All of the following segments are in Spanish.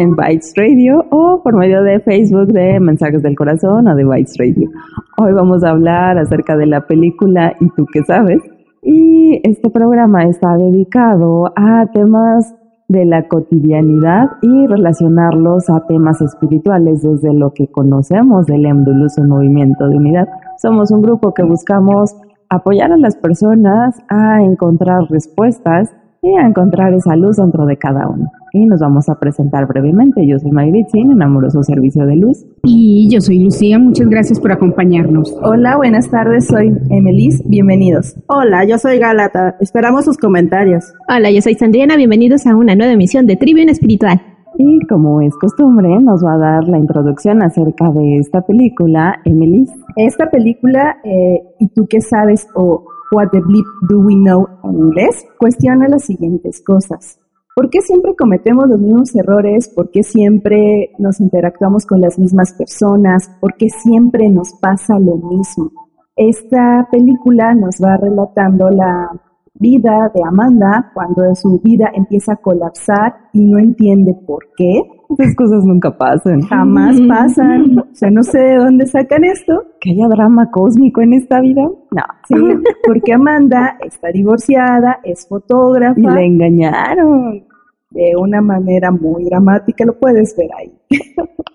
En Bytes Radio o por medio de Facebook de Mensajes del Corazón o de Bytes Radio. Hoy vamos a hablar acerca de la película ¿Y tú qué sabes? Y este programa está dedicado a temas de la cotidianidad y relacionarlos a temas espirituales desde lo que conocemos del Emduluso Movimiento de Unidad. Somos un grupo que buscamos apoyar a las personas a encontrar respuestas y a encontrar esa luz dentro de cada uno. Y nos vamos a presentar brevemente. Yo soy Mayritzin, en Amoroso Servicio de Luz. Y yo soy Lucía, muchas gracias por acompañarnos. Hola, buenas tardes, soy Emelis, bienvenidos. Hola, yo soy Galata, esperamos sus comentarios. Hola, yo soy Sandriana, bienvenidos a una nueva emisión de Tribune Espiritual. Y como es costumbre, nos va a dar la introducción acerca de esta película, Emelis. Esta película, eh, ¿y tú qué sabes? o What the bleep do we know en inglés, cuestiona las siguientes cosas. ¿Por qué siempre cometemos los mismos errores? ¿Por qué siempre nos interactuamos con las mismas personas? ¿Por qué siempre nos pasa lo mismo? Esta película nos va relatando la vida de Amanda cuando su vida empieza a colapsar y no entiende por qué. Esas cosas nunca pasan. Jamás pasan. O sea, no sé de dónde sacan esto. ¿Que haya drama cósmico en esta vida? No, sí, porque Amanda está divorciada, es fotógrafa. Y la engañaron. De una manera muy dramática, lo puedes ver ahí.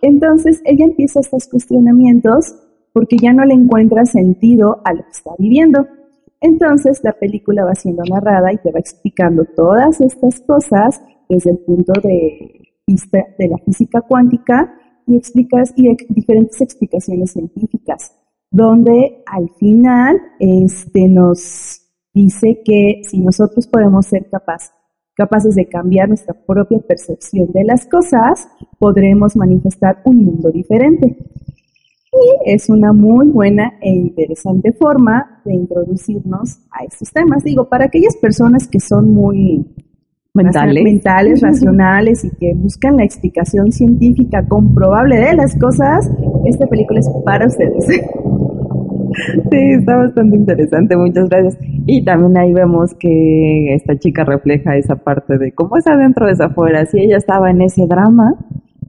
Entonces, ella empieza estos cuestionamientos porque ya no le encuentra sentido a lo que está viviendo. Entonces la película va siendo narrada y te va explicando todas estas cosas desde el punto de vista de la física cuántica y explicas y diferentes explicaciones científicas, donde al final este, nos dice que si nosotros podemos ser capaces de cambiar nuestra propia percepción de las cosas, podremos manifestar un mundo diferente. Y es una muy buena e interesante forma de introducirnos a estos temas. Digo, para aquellas personas que son muy mentales, mentales racionales y que buscan la explicación científica comprobable de las cosas, esta película es para ustedes. Sí, está bastante interesante, muchas gracias. Y también ahí vemos que esta chica refleja esa parte de cómo es adentro, es afuera. Si ella estaba en ese drama,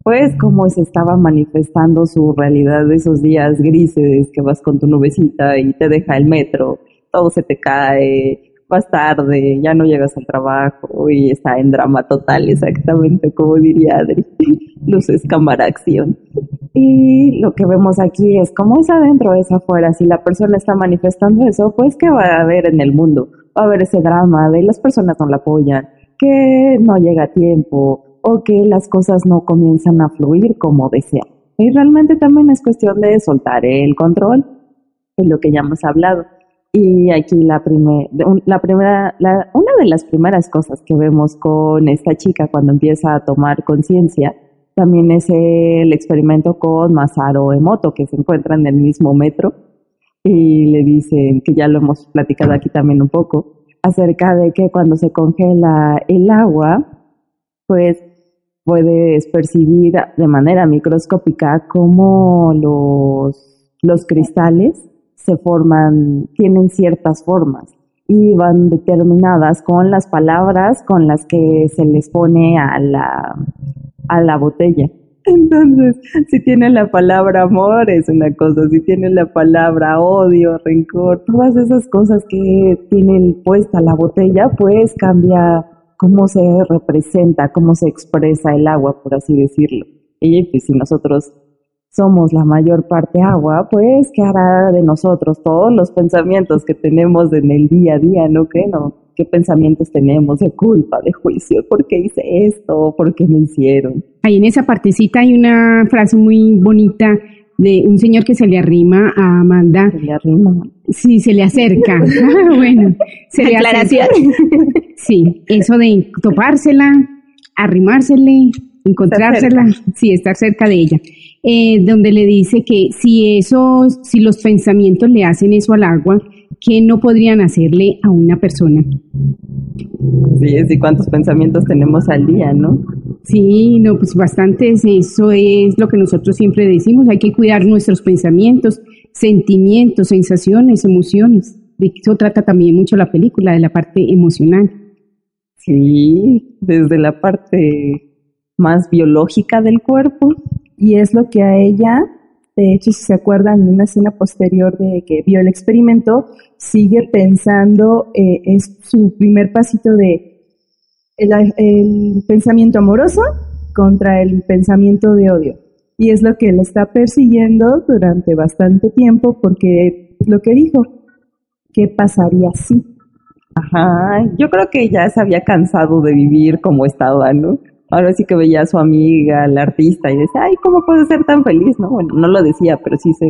pues cómo se estaba manifestando su realidad de esos días grises que vas con tu nubecita y te deja el metro, todo se te cae, vas tarde, ya no llegas al trabajo y está en drama total, exactamente como diría Adri. Luces, cámara, acción. Y lo que vemos aquí es cómo es adentro, es afuera. Si la persona está manifestando eso, pues ¿qué va a haber en el mundo? Va a haber ese drama de las personas no la apoyan, que no llega a tiempo, o que las cosas no comienzan a fluir como desean. Y realmente también es cuestión de soltar el control, es lo que ya hemos hablado. Y aquí la, la primera, una de las primeras cosas que vemos con esta chica cuando empieza a tomar conciencia también es el experimento con Masaru Emoto, que se encuentra en el mismo metro y le dicen, que ya lo hemos platicado aquí también un poco, acerca de que cuando se congela el agua, pues puedes percibir de manera microscópica cómo los, los cristales se forman, tienen ciertas formas y van determinadas con las palabras con las que se les pone a la, a la botella. Entonces, si tiene la palabra amor es una cosa, si tiene la palabra odio, rencor, todas esas cosas que tienen puesta la botella, pues cambia cómo se representa, cómo se expresa el agua, por así decirlo. Y pues si nosotros somos la mayor parte agua, pues ¿qué hará de nosotros todos los pensamientos que tenemos en el día a día, no qué no? ¿Qué pensamientos tenemos de culpa, de juicio? ¿Por qué hice esto? ¿Por qué me hicieron? Ahí en esa partecita hay una frase muy bonita de un señor que se le arrima a Amanda. Se le arrima. Sí, se le acerca. Ah, bueno, se le Aclaración. acerca. Sí, eso de topársela, arrimársele, encontrársela, sí, estar cerca de ella. Eh, donde le dice que si esos, si los pensamientos le hacen eso al agua, ¿qué no podrían hacerle a una persona? Sí, sí, cuántos pensamientos tenemos al día, ¿no? Sí, no, pues bastantes, eso es lo que nosotros siempre decimos, hay que cuidar nuestros pensamientos, sentimientos, sensaciones, emociones. De eso trata también mucho la película, de la parte emocional. Sí, desde la parte más biológica del cuerpo. Y es lo que a ella, de hecho, si se acuerdan, en una escena posterior de que vio el experimento, sigue pensando, eh, es su primer pasito de el, el pensamiento amoroso contra el pensamiento de odio. Y es lo que le está persiguiendo durante bastante tiempo porque lo que dijo, ¿qué pasaría si? Ajá, yo creo que ya se había cansado de vivir como estaba, ¿no? Ahora sí que veía a su amiga, la artista, y decía, ay, ¿cómo puede ser tan feliz? No, bueno, no lo decía, pero sí se...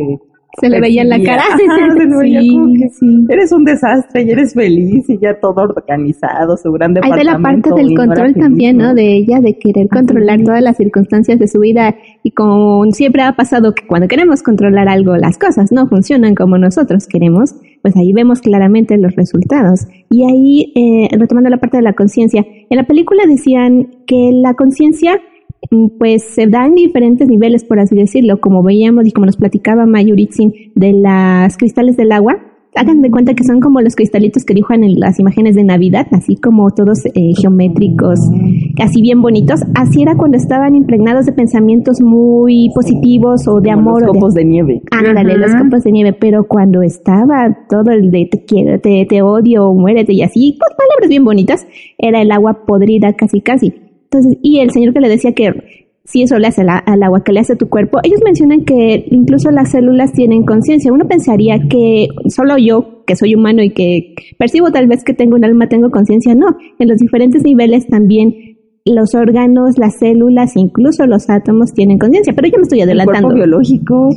Se le veía en la cara. Sí, sí. eres un desastre y eres feliz y ya todo organizado, su gran Hay de la parte departamento. del no control también, ¿no? De ella, de querer controlar todas las circunstancias de su vida. Y como siempre ha pasado que cuando queremos controlar algo, las cosas no funcionan como nosotros queremos, pues ahí vemos claramente los resultados. Y ahí, eh, retomando la parte de la conciencia, en la película decían que la conciencia pues se da en diferentes niveles, por así decirlo, como veíamos y como nos platicaba Mayuritzin de las cristales del agua. Hagan de cuenta que son como los cristalitos que dibujan en las imágenes de Navidad, así como todos eh, geométricos, así bien bonitos. Así era cuando estaban impregnados de pensamientos muy positivos o de como amor los o de copos de nieve. Ándale, Ajá. los copos de nieve, pero cuando estaba todo el de te quiero, te, te odio, muérete y así, pues palabras bien bonitas, era el agua podrida casi casi. Entonces, y el señor que le decía que si eso le hace la- al agua que le hace a tu cuerpo, ellos mencionan que incluso las células tienen conciencia. Uno pensaría que solo yo, que soy humano y que percibo tal vez que tengo un alma, tengo conciencia. No, en los diferentes niveles también los órganos, las células, incluso los átomos tienen conciencia, pero yo me estoy El adelantando. cuerpo biológico,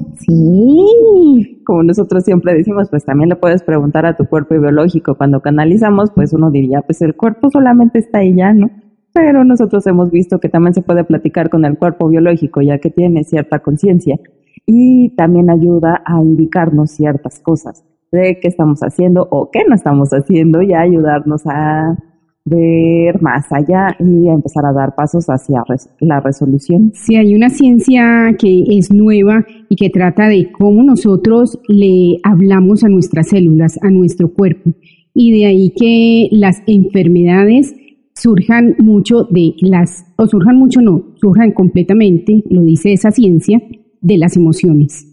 Sí. como nosotros siempre decimos, pues también le puedes preguntar a tu cuerpo biológico. Cuando canalizamos, pues uno diría, pues el cuerpo solamente está ahí ya, ¿no? Pero nosotros hemos visto que también se puede platicar con el cuerpo biológico, ya que tiene cierta conciencia. Y también ayuda a indicarnos ciertas cosas de qué estamos haciendo o qué no estamos haciendo y a ayudarnos a ver más allá y a empezar a dar pasos hacia res- la resolución. Sí, hay una ciencia que es nueva y que trata de cómo nosotros le hablamos a nuestras células, a nuestro cuerpo. Y de ahí que las enfermedades surjan mucho de las, o surjan mucho no, surjan completamente, lo dice esa ciencia, de las emociones.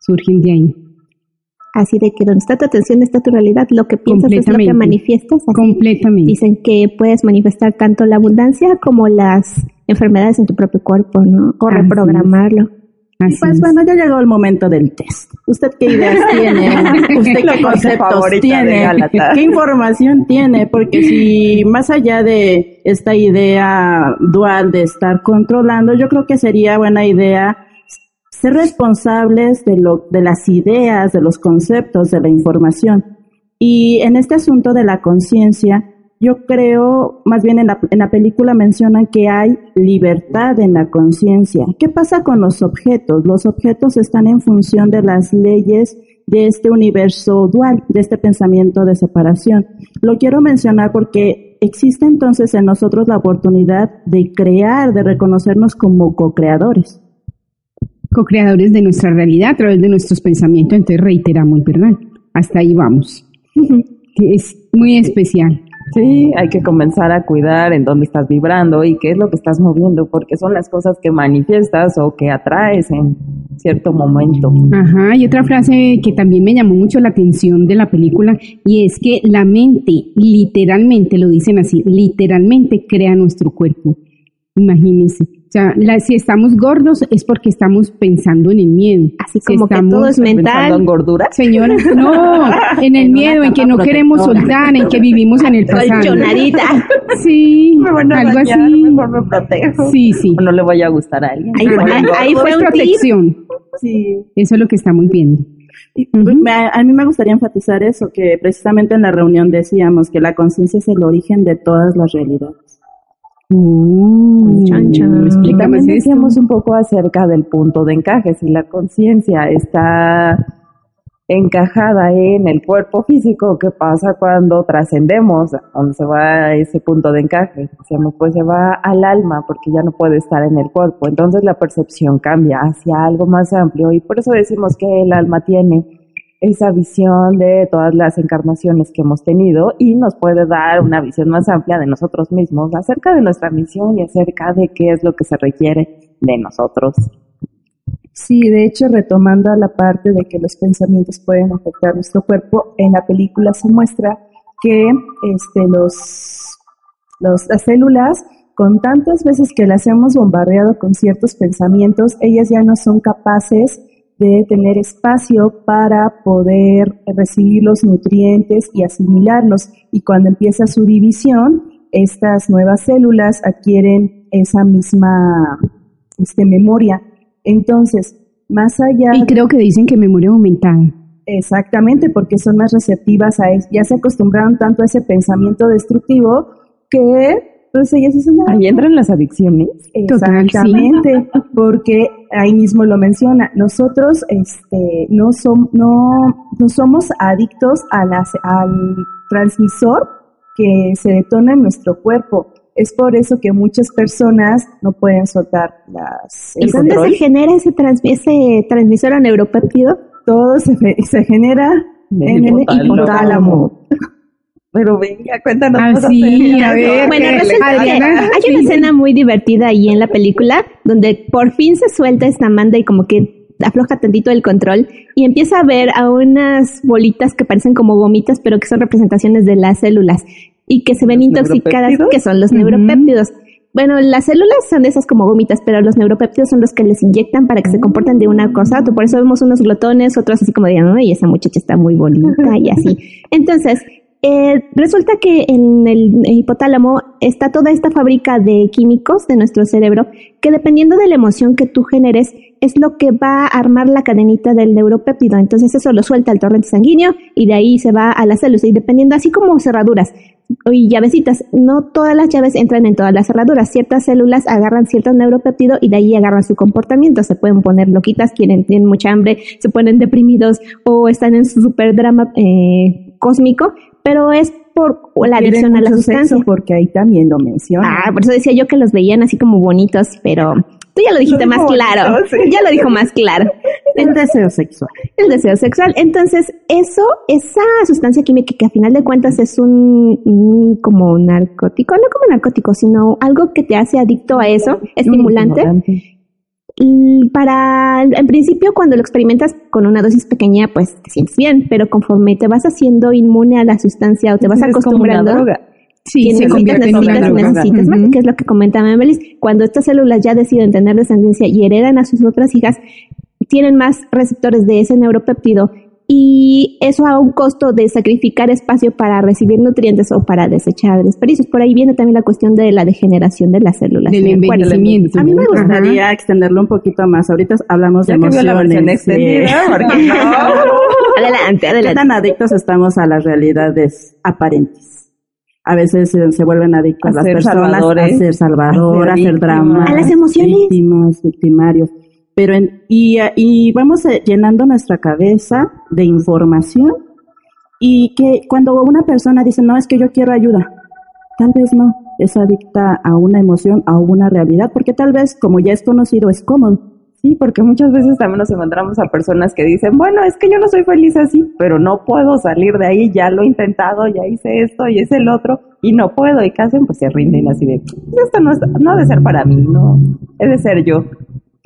Surgen de ahí. Así de que donde está tu atención está tu realidad, lo que piensas es lo que manifiestas. Así Completamente. Dicen que puedes manifestar tanto la abundancia como las enfermedades en tu propio cuerpo, ¿no? O Así es. Así Pues es. bueno, ya llegó el momento del test. ¿Usted qué ideas tiene? ¿Usted qué conceptos tiene? ¿Qué información tiene? Porque si más allá de esta idea dual de estar controlando, yo creo que sería buena idea ser responsables de lo, de las ideas, de los conceptos, de la información. Y en este asunto de la conciencia, yo creo, más bien en la, en la película mencionan que hay libertad en la conciencia. ¿Qué pasa con los objetos? Los objetos están en función de las leyes de este universo dual, de este pensamiento de separación. Lo quiero mencionar porque existe entonces en nosotros la oportunidad de crear, de reconocernos como co-creadores. Co-creadores de nuestra realidad a través de nuestros pensamientos, entonces reiteramos, ¿verdad? Hasta ahí vamos. Que es muy especial. Sí, hay que comenzar a cuidar en dónde estás vibrando y qué es lo que estás moviendo, porque son las cosas que manifiestas o que atraes en cierto momento. Ajá, y otra frase que también me llamó mucho la atención de la película y es que la mente, literalmente, lo dicen así, literalmente crea nuestro cuerpo. Imagínense. O sea, la- si estamos gordos es porque estamos pensando en el miedo. Así Si como que estamos- todo es Pensando en mental. gordura. Señora, no, en el En miedo, en que no queremos soltar, en que vivimos en el pasado. Colchonadita. Sí, Me van a algo dañar, así. mejor me protejo. Sí, sí. O no le vaya a gustar a alguien. Ahí, ahí- fue es protección. Sí. Eso es lo que estamos viendo. Y me- a mí me gustaría enfatizar eso, que precisamente en la reunión decíamos que la conciencia es el origen de todas las realidades. Mm, Chan, chan. Esto. decíamos un poco acerca del punto de encaje, si la conciencia está encajada en el cuerpo físico, ¿qué pasa cuando trascendemos? ¿Dónde se va ese punto de encaje? Decíamos, pues se va al alma porque ya no puede estar en el cuerpo. Entonces la percepción cambia hacia algo más amplio y por eso decimos que el alma tiene esa visión de todas las encarnaciones que hemos tenido y nos puede dar una visión más amplia de nosotros mismos acerca de nuestra misión y acerca de qué es lo que se requiere de nosotros. Sí, de hecho, retomando a la parte de que los pensamientos pueden afectar nuestro cuerpo, en la película se muestra que este, los, los, las células, con tantas veces que las hemos bombardeado con ciertos pensamientos, ellas ya no son capaces de tener espacio para poder recibir los nutrientes y asimilarlos. Y cuando empieza su división, estas nuevas células adquieren esa misma este, memoria. Entonces, más allá... Y creo que dicen que memoria aumentada. Exactamente, porque son más receptivas a eso. Ya se acostumbraron tanto a ese pensamiento destructivo que pues ellas dicen, "Ah, Ahí entran las adicciones. Total, sí. Exactamente, porque ahí mismo lo menciona. Nosotros este, no, som- no, no somos adictos a las, al transmisor que se detona en nuestro cuerpo. Es por eso que muchas personas no pueden soltar las, ¿Y dónde control. se genera ese, trans- ese transmisor a neuropéptido? Todo se genera en el hipotálamo. hipotálamo. Pero venga, cuéntanos. Ah, sí, a ver, ¿no? Bueno, resulta que hay una escena muy divertida ahí en la película donde por fin se suelta esta Amanda y como que afloja tantito el control y empieza a ver a unas bolitas que parecen como gomitas pero que son representaciones de las células y que se ven ¿Los intoxicadas que son los neuropéptidos. Bueno, las células son de esas como gomitas, pero los neuropéptidos son los que les inyectan para que se comporten de una cosa a otra. Por eso vemos unos glotones, otros así como de, ay, esa muchacha está muy bonita y así. Entonces, eh, resulta que en el hipotálamo está toda esta fábrica de químicos de nuestro cerebro que dependiendo de la emoción que tú generes es lo que va a armar la cadenita del neuropéptido. Entonces eso lo suelta al torrente sanguíneo y de ahí se va a las células y dependiendo así como cerraduras y llavecitas, no todas las llaves entran en todas las cerraduras. Ciertas células agarran cierto neuropéptido y de ahí agarran su comportamiento. Se pueden poner loquitas, quieren, tienen mucha hambre, se ponen deprimidos o están en su super drama eh, cósmico, pero es por la adicción a la sustancia. porque ahí también lo menciona. Ah, por eso decía yo que los veían así como bonitos, pero tú ya lo dijiste más claro. sí. Ya lo dijo más claro. El deseo sexual. El deseo sexual. Entonces, eso, esa sustancia química que a final de cuentas es un, un como narcótico, no como narcótico, sino algo que te hace adicto a eso, estimulante. Y para, en principio, cuando lo experimentas con una dosis pequeña, pues te sientes bien, pero conforme te vas haciendo inmune a la sustancia o te vas Es como una acostumbrando, droga. Sí, se necesitas, convierte en una necesitas, droga. necesitas más, que es lo que comentaba Memelis. Cuando estas células ya deciden tener descendencia y heredan a sus otras hijas, tienen más receptores de ese neuropéptido y eso a un costo de sacrificar espacio para recibir nutrientes o para desechar desperdicios. Por ahí viene también la cuestión de la degeneración de las células. Del envejecimiento. A mí me Ajá. gustaría extenderlo un poquito más. Ahorita hablamos Ya de la versión emociones. sí. no. Adelante, ¿Qué adelante. tan adictos estamos a las realidades aparentes? A veces se, se vuelven adictos A las personas salvadores, a ser salvador, a a ser drama. A las emociones. víctimas, victimarios. Pero en- y, y vamos eh, llenando nuestra cabeza de información y que cuando una persona dice, no, es que yo quiero ayuda, tal vez no, es adicta a una emoción, a una realidad, porque tal vez como ya es conocido, es cómodo. Sí, porque muchas veces también nos encontramos a personas que dicen, bueno, es que yo no soy feliz así, pero no puedo salir de ahí, ya lo he intentado, ya hice esto y es el otro, y no puedo, y ¿qué hacen? Pues se rinden así de, esto no, es- no ha de ser para mí, no, he de ser yo.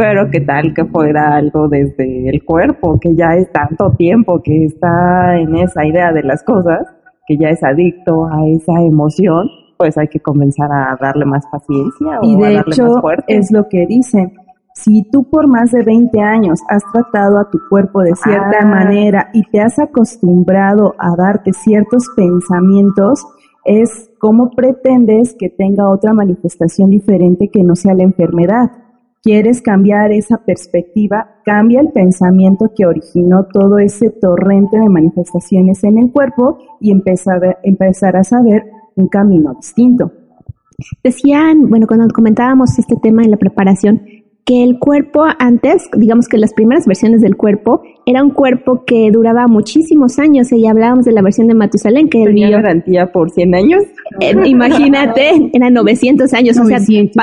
Pero qué tal que fuera algo desde el cuerpo, que ya es tanto tiempo que está en esa idea de las cosas, que ya es adicto a esa emoción, pues hay que comenzar a darle más paciencia o Y a de darle hecho más fuerte. es lo que dicen. Si tú por más de 20 años has tratado a tu cuerpo de cierta Ah. manera y te has acostumbrado a darte ciertos pensamientos, es cómo pretendes que tenga otra manifestación diferente que no sea la enfermedad. Quieres cambiar esa perspectiva, cambia el pensamiento que originó todo ese torrente de manifestaciones en el cuerpo y empezar a, empezar a saber un camino distinto. Decían, bueno, cuando comentábamos este tema en la preparación, que el cuerpo antes, digamos que las primeras versiones del cuerpo, era un cuerpo que duraba muchísimos años y hablábamos de la versión de Matusalén que ¿Tenía garantía por 100 años? Eh, imagínate, eran 900 años, o sea,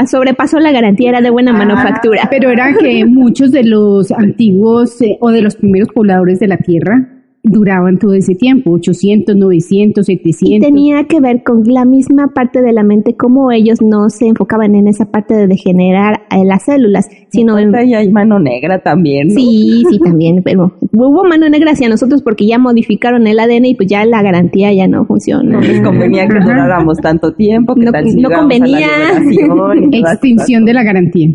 sobrepasó la garantía, era de buena ah, manufactura. Pero era que muchos de los antiguos eh, o de los primeros pobladores de la tierra duraban todo ese tiempo, 800, 900, 700. Y tenía que ver con la misma parte de la mente, como ellos no se enfocaban en esa parte de degenerar las células, sino en... Y hay mano negra también, Sí, sí, también, pero hubo mano negra hacia nosotros porque ya modificaron el ADN y pues ya la garantía ya no funciona. No les convenía que duráramos tanto tiempo, que no, tal no convenía. Extinción de la garantía.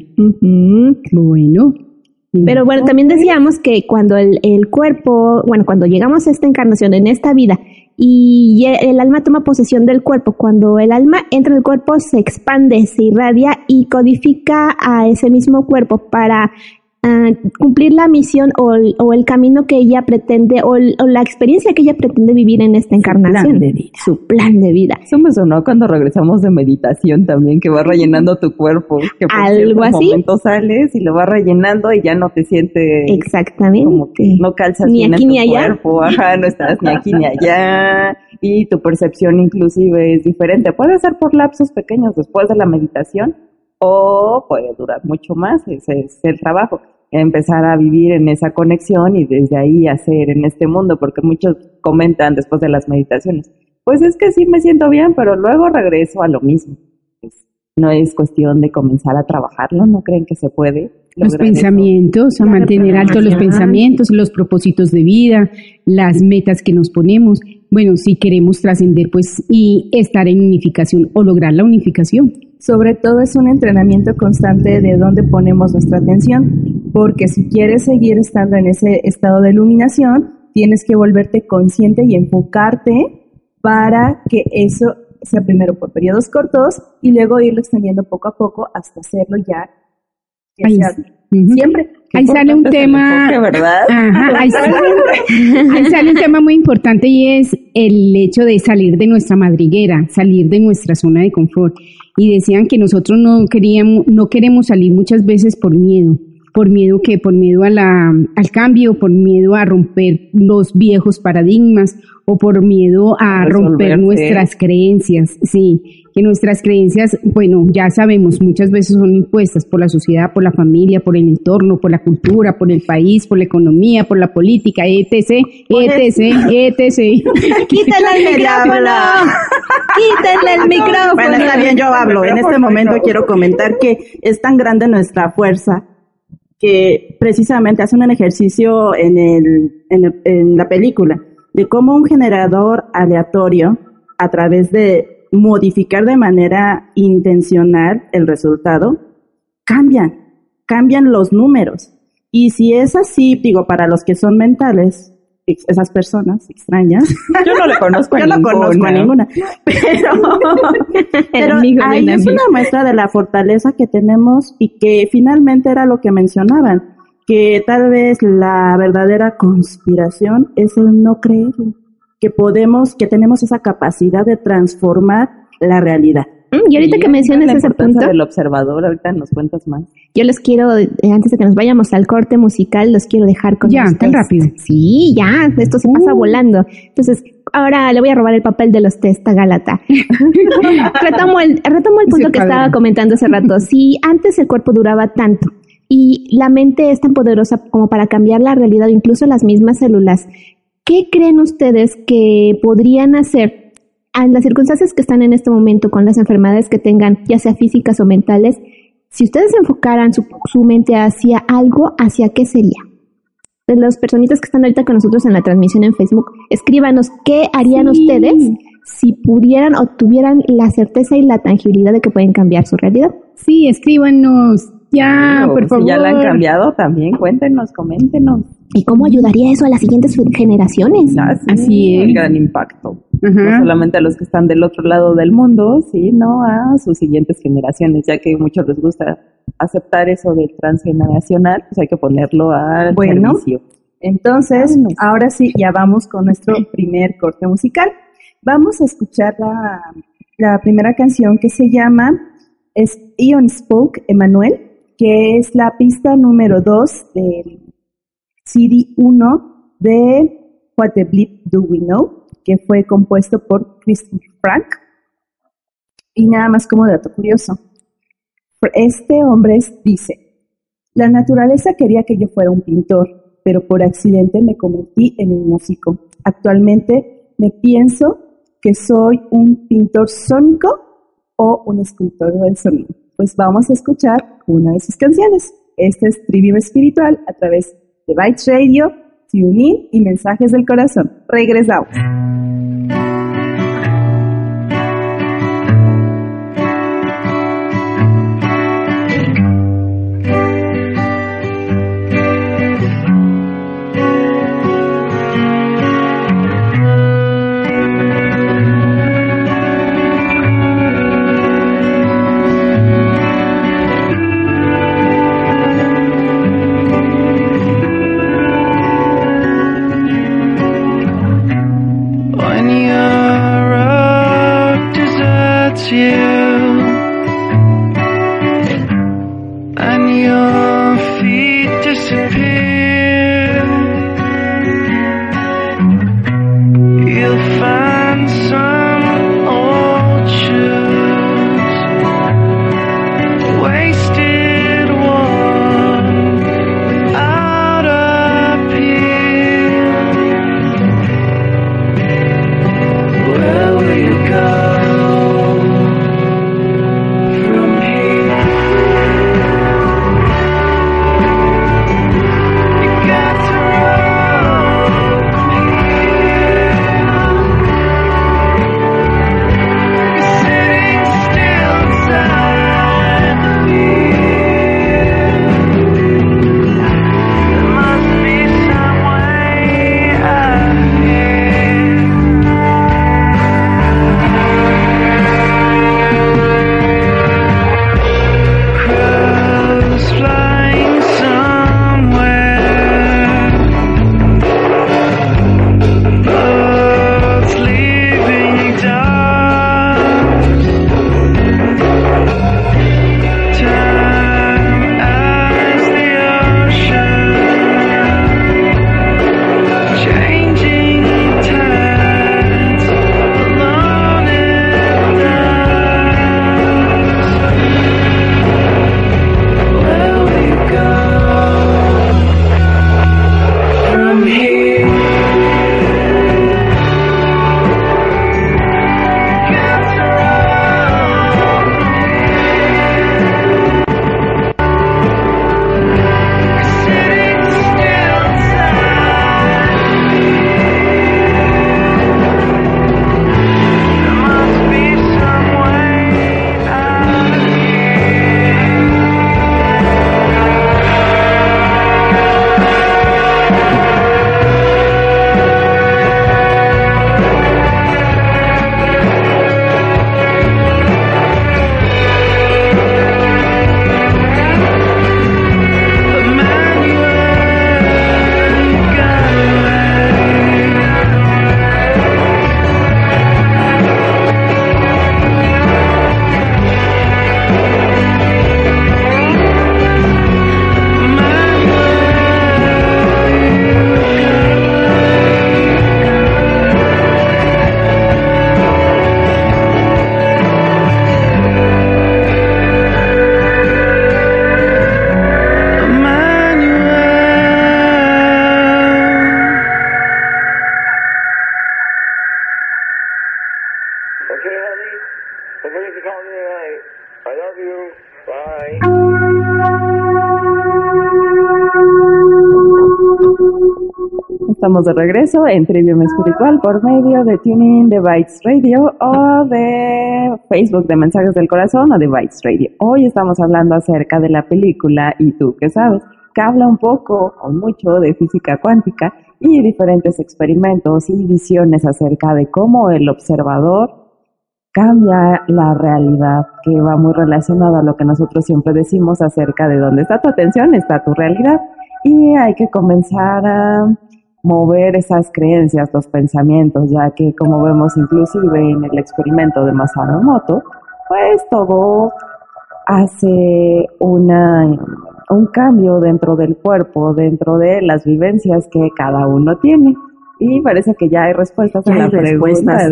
Bueno. Pero bueno, también decíamos que cuando el, el, cuerpo, bueno, cuando llegamos a esta encarnación, en esta vida, y el alma toma posesión del cuerpo, cuando el alma entra en el cuerpo, se expande, se irradia y codifica a ese mismo cuerpo para cumplir la misión o el, camino que ella pretende o, la experiencia que ella pretende vivir en esta encarnación. Su plan de vida. Eso me sonó cuando regresamos de meditación también, que va rellenando tu cuerpo. Que por Algo así. momento sales y lo va rellenando y ya no te sientes. Exactamente. Como que no calzas ni bien aquí en tu ni allá. cuerpo. Ajá, no estás ni aquí ni allá. Y tu percepción inclusive es diferente. Puede ser por lapsos pequeños después de la meditación o puede durar mucho más, ese es el trabajo empezar a vivir en esa conexión y desde ahí hacer en este mundo, porque muchos comentan después de las meditaciones, pues es que sí me siento bien, pero luego regreso a lo mismo. Pues, no es cuestión de comenzar a trabajarlo, ¿no creen que se puede? Los pensamientos, a mantener altos los pensamientos, los propósitos de vida, las metas que nos ponemos. Bueno, si queremos trascender, pues, y estar en unificación o lograr la unificación. Sobre todo es un entrenamiento constante de dónde ponemos nuestra atención, porque si quieres seguir estando en ese estado de iluminación, tienes que volverte consciente y enfocarte para que eso sea primero por periodos cortos y luego irlo extendiendo poco a poco hasta hacerlo ya siempre. Ahí sale un tema, ahí, sale, un tema muy importante y es el hecho de salir de nuestra madriguera, salir de nuestra zona de confort. Y decían que nosotros no queríamos, no queremos salir muchas veces por miedo. Por miedo que por miedo a la, al cambio, por miedo a romper los viejos paradigmas o por miedo a romper nuestras creencias, sí, que nuestras creencias, bueno, ya sabemos, muchas veces son impuestas por la sociedad, por la familia, por el entorno, por la cultura, por el país, por la economía, por la política, etc, etc, etc. Quítale el micrófono. Quítale el micrófono. Bueno, está bien, yo hablo. En este momento quiero comentar que es tan grande nuestra fuerza que precisamente hacen un ejercicio en, el, en, la película de cómo un generador aleatorio, a través de modificar de manera intencional el resultado, cambian, cambian los números. Y si es así, digo, para los que son mentales, esas personas extrañas. Yo no le conozco a Yo no conozco a ninguna. Pero, ahí es una muestra de la fortaleza que tenemos y que finalmente era lo que mencionaban, que tal vez la verdadera conspiración es el no creerlo, que podemos, que tenemos esa capacidad de transformar la realidad. Mm, y ahorita que mencionas ese punto del observador, ahorita nos cuentas más. Yo les quiero, eh, antes de que nos vayamos al corte musical, los quiero dejar con Ya, tan rápido. Sí, ya, esto se pasa uh. volando. Entonces, ahora le voy a robar el papel de los test a Galata. retomo el, retomo el punto que estaba comentando hace rato. Si antes el cuerpo duraba tanto y la mente es tan poderosa como para cambiar la realidad, incluso las mismas células, ¿qué creen ustedes que podrían hacer en las circunstancias que están en este momento, con las enfermedades que tengan, ya sea físicas o mentales, si ustedes enfocaran su, mente hacia algo, ¿hacia qué sería? De las personitas que están ahorita con nosotros en la transmisión en Facebook, escríbanos qué harían ustedes si pudieran o tuvieran la certeza y la tangibilidad de que pueden cambiar su realidad. Sí, escríbanos. Ya, por favor. Si ya la han cambiado, también cuéntenos, coméntenos. ¿Y cómo ayudaría eso a las siguientes generaciones? Así es. El gran impacto. no solamente a los que están del otro lado del mundo, sino a sus siguientes generaciones, ya que a muchos les gusta aceptar eso del transgeneracional, pues hay que ponerlo al bueno, servicio. Entonces, ahora sí, ya vamos con nuestro primer corte musical. Vamos a escuchar la, la primera canción que se llama es Ion Spoke Emanuel, que es la pista número 2 del CD 1 de What the Bleep Do We Know, que fue compuesto por Christopher Frank. Y nada más como dato curioso, este hombre dice, la naturaleza quería que yo fuera un pintor, pero por accidente me convertí en un músico. Actualmente me pienso que soy un pintor sónico o un escultor del sonido. Pues vamos a escuchar una de sus canciones. Este es Trivium Espiritual a través de Bytes Radio, TuneIn y Mensajes del Corazón. Regresamos. Estamos de regreso en Trivium Espiritual por medio de Tuning de Bytes Radio o de Facebook de Mensajes del Corazón o de Bytes Radio. Hoy estamos hablando acerca de la película ¿Y tú qué sabes? que habla un poco o mucho de física cuántica y diferentes experimentos y visiones acerca de cómo el observador cambia la realidad, que va muy relacionado a lo que nosotros siempre decimos acerca de dónde está tu atención, está tu realidad. Y hay que comenzar a mover esas creencias, los pensamientos, ya que como vemos inclusive en el experimento de Masaru Emoto, pues todo hace una, un cambio dentro del cuerpo, dentro de las vivencias que cada uno tiene. Y parece que ya hay respuestas a la pregunta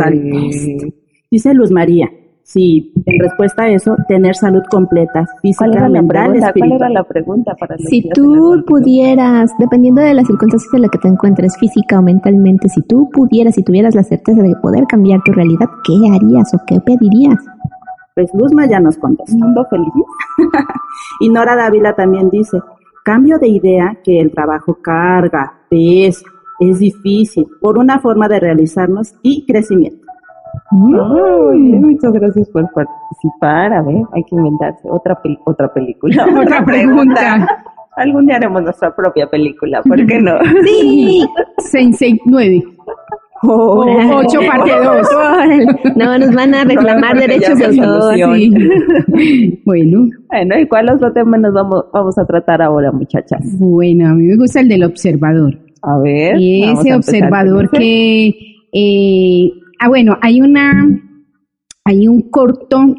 Dice Luz María, Sí, en respuesta a eso, tener salud completa, física, mental, espiritual. ¿Cuál era la pregunta para Si tú pudieras, dependiendo de las circunstancias en las que te encuentres física o mentalmente, si tú pudieras, si tuvieras la certeza de poder cambiar tu realidad, ¿qué harías o qué pedirías? Pues Luzma ya nos contestó. mundo feliz. y Nora Dávila también dice, cambio de idea que el trabajo carga, pesa, es difícil, por una forma de realizarnos y crecimiento muchas gracias por participar. A ver, hay que inventarse otra, otra película. Otra pregunta. Algún día haremos nuestra propia película, ¿por qué no? Sí. 669. Oh, 8 parte 2. No, nos van a reclamar derechos de autor. Bueno. Bueno, ¿y cuál otro tema nos vamos, vamos a tratar ahora, muchachas? Bueno, a mí me gusta el del observador. A ver. Y ese observador que eh, Ah, bueno, hay una, hay un corto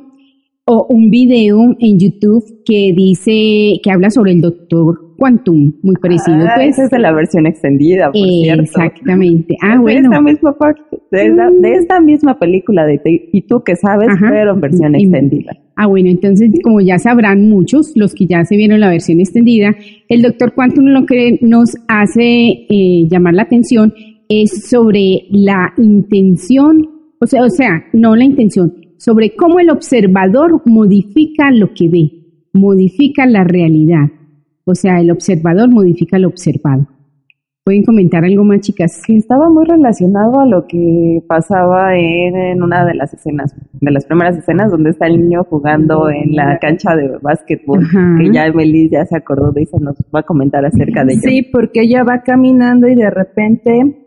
o un video en YouTube que dice, que habla sobre el doctor Quantum, muy parecido. Ah, pues. Esa es de la versión extendida, por cierto. Exactamente. Ah, de bueno. Esta misma parte, de, esta, mm. misma película de Y tú que sabes, pero en versión extendida. Ah, bueno, entonces, como ya sabrán muchos, los que ya se vieron la versión extendida, el doctor Quantum lo que nos hace eh, llamar la atención es sobre la intención, o sea, o sea, no la intención, sobre cómo el observador modifica lo que ve, modifica la realidad. O sea, el observador modifica lo observado. ¿Pueden comentar algo más, chicas? Estaba muy relacionado a lo que pasaba en, una de las escenas, de las primeras escenas, donde está el niño jugando en la cancha de básquetbol, que ya Emily ya se acordó de eso, nos va a comentar acerca de ello. Sí, porque ella va caminando y de repente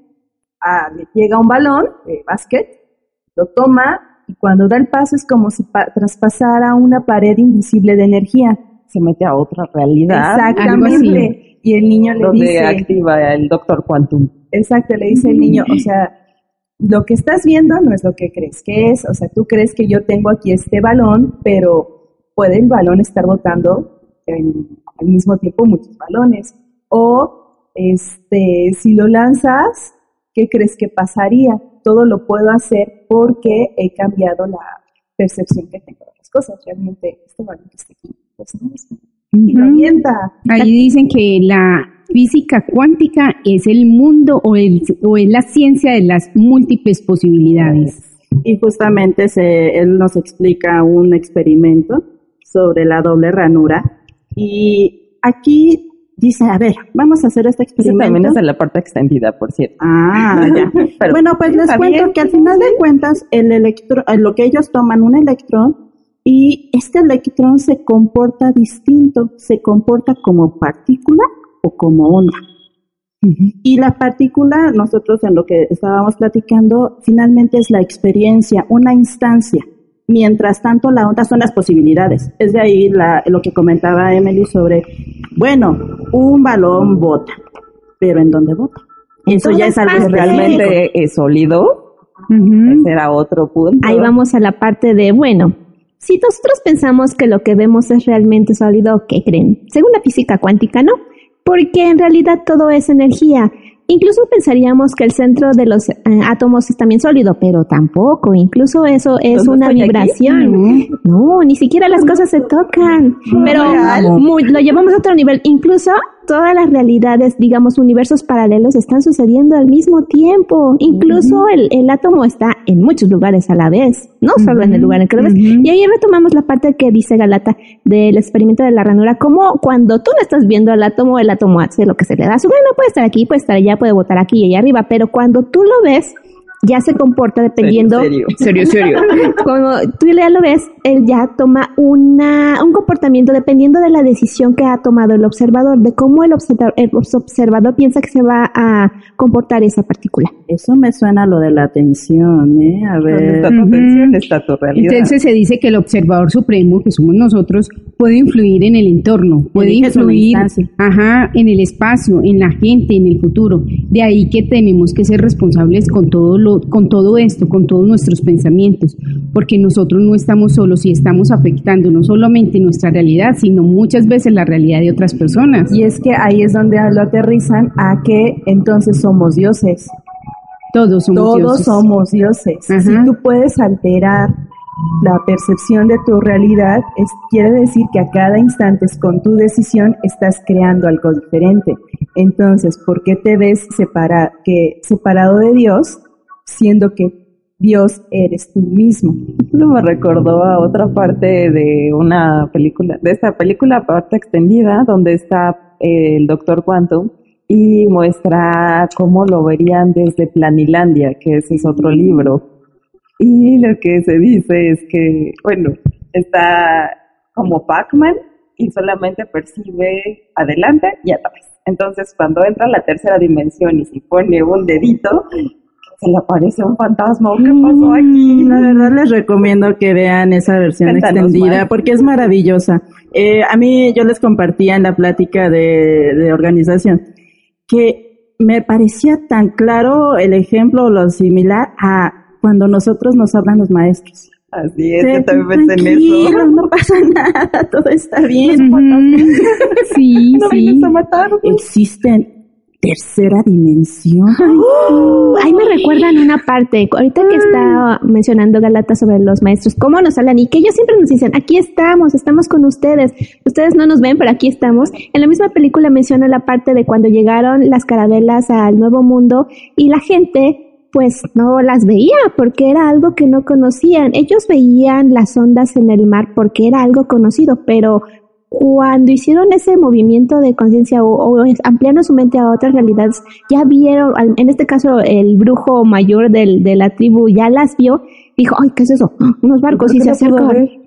le llega un balón de básquet, lo toma y cuando da el paso es como si traspasara una pared invisible de energía. Se mete a otra realidad. Exactamente. Y el niño le donde dice... activa el doctor Quantum. Exacto, le dice el niño, o sea, lo que estás viendo no es lo que crees que es. O sea, tú crees que yo tengo aquí este balón, pero puede el balón estar botando al mismo tiempo muchos balones. O este, si lo lanzas, ¿qué crees que pasaría? Todo lo puedo hacer porque he cambiado la percepción que tengo de las cosas. Realmente, esto balón que está aquí, pues no es Ahí dicen que la física cuántica es el mundo o, el, o es la ciencia de las múltiples posibilidades. Y justamente se, él nos explica un experimento sobre la doble ranura. Y aquí dice, a ver, vamos a hacer este experimento. también es en la parte extendida, por cierto. Ah, ya. bueno, pues les cuento que al final de cuentas, el electro, eh, lo que ellos toman un electrón y este electrón se comporta distinto, se comporta como partícula o como onda. Y la partícula, nosotros en lo que estábamos platicando, finalmente es la experiencia, una instancia. Mientras tanto, la onda son las posibilidades. Es de ahí lo que comentaba Emily sobre, bueno, un balón bota, pero ¿en dónde bota? Eso ya es algo realmente es sólido. Ese era otro punto. Ahí vamos a la parte de, bueno, si nosotros pensamos que lo que vemos es realmente sólido, ¿qué creen? Según la física cuántica, no, porque en realidad todo es energía Incluso pensaríamos que el centro de los eh, átomos es también sólido, pero tampoco. Incluso eso es una vibración. No, ni siquiera las cosas se tocan. pero lo llevamos a otro nivel. Incluso todas las realidades, digamos, universos paralelos están sucediendo al mismo tiempo. Incluso el, el, átomo está en muchos lugares a la vez, no solo en el lugar en que lo ves. Y ahí retomamos la parte que dice Galata del experimento de la ranura, como cuando tú no estás viendo al átomo, el átomo hace lo que se le da su puede estar aquí, puede estar allá, puede botar aquí y allá arriba, pero cuando tú lo ves, ya se comporta dependiendo. Serio, serio, serio. Como tú ya lo ves, él ya toma una, un comportamiento dependiendo de la decisión que ha tomado el observador, de cómo el observador, el observador piensa que se va a comportar esa partícula. Eso me suena a lo de la atención, ¿eh? A ver. está tu atención, está tu realidad. Entonces se dice que el observador supremo, que somos nosotros, puede influir en el entorno, puede Eliges influir ajá, en el espacio, en la gente, en el futuro. De ahí que tenemos que ser responsables con todo lo, con todo esto, con todos nuestros pensamientos, porque nosotros no estamos solos y estamos afectando no solamente nuestra realidad, sino muchas veces la realidad de otras personas. Y es que ahí es donde lo aterrizan a que entonces somos dioses. Todos somos Todos dioses. somos dioses. Ajá. Si tú puedes alterar la percepción de tu realidad, es, quiere decir que a cada instante con tu decisión estás creando algo diferente. Entonces, ¿por qué te ves separa, que, separado de Dios, siendo que Dios eres tú mismo? Eso me recordó a otra parte de una película, de esta película parte extendida, donde está eh, el Doctor Quantum y muestra cómo lo verían desde Planilandia, que ese es otro libro. Y lo que se dice es que, bueno, está como Pac-Man y solamente percibe adelante y atrás. Entonces, cuando entra a la tercera dimensión y se pone un dedito, se le aparece un fantasma. ¿o ¿Qué pasó aquí? La verdad les recomiendo que vean esa versión Cuéntanos extendida porque es maravillosa. Eh, a mí yo les compartía en la plática de, de organización que me parecía tan claro el ejemplo o lo similar a cuando nosotros nos hablan los maestros. Así es, Sí, yo también pensé en eso. No pasa nada, todo está bien. Ujú. Sí, No sí. a matarme. Existen tercera dimensión. Ahí me recuerdan una parte, ahorita que está mencionando Galata sobre los maestros, cómo nos hablan y que ellos siempre nos dicen, aquí estamos, estamos con ustedes, ustedes no nos ven, pero aquí estamos. En la misma película menciona la parte de cuando llegaron las carabelas al Nuevo Mundo y la gente pues no las veía porque era algo que no conocían. Ellos veían las ondas en el mar porque era algo conocido, pero cuando hicieron ese movimiento de conciencia o, o ampliando su mente a otras realidades, ya vieron, en este caso el brujo mayor del, de la tribu ya las vio, dijo, ay, ¿qué es eso? Unos barcos ¿Por y se ver?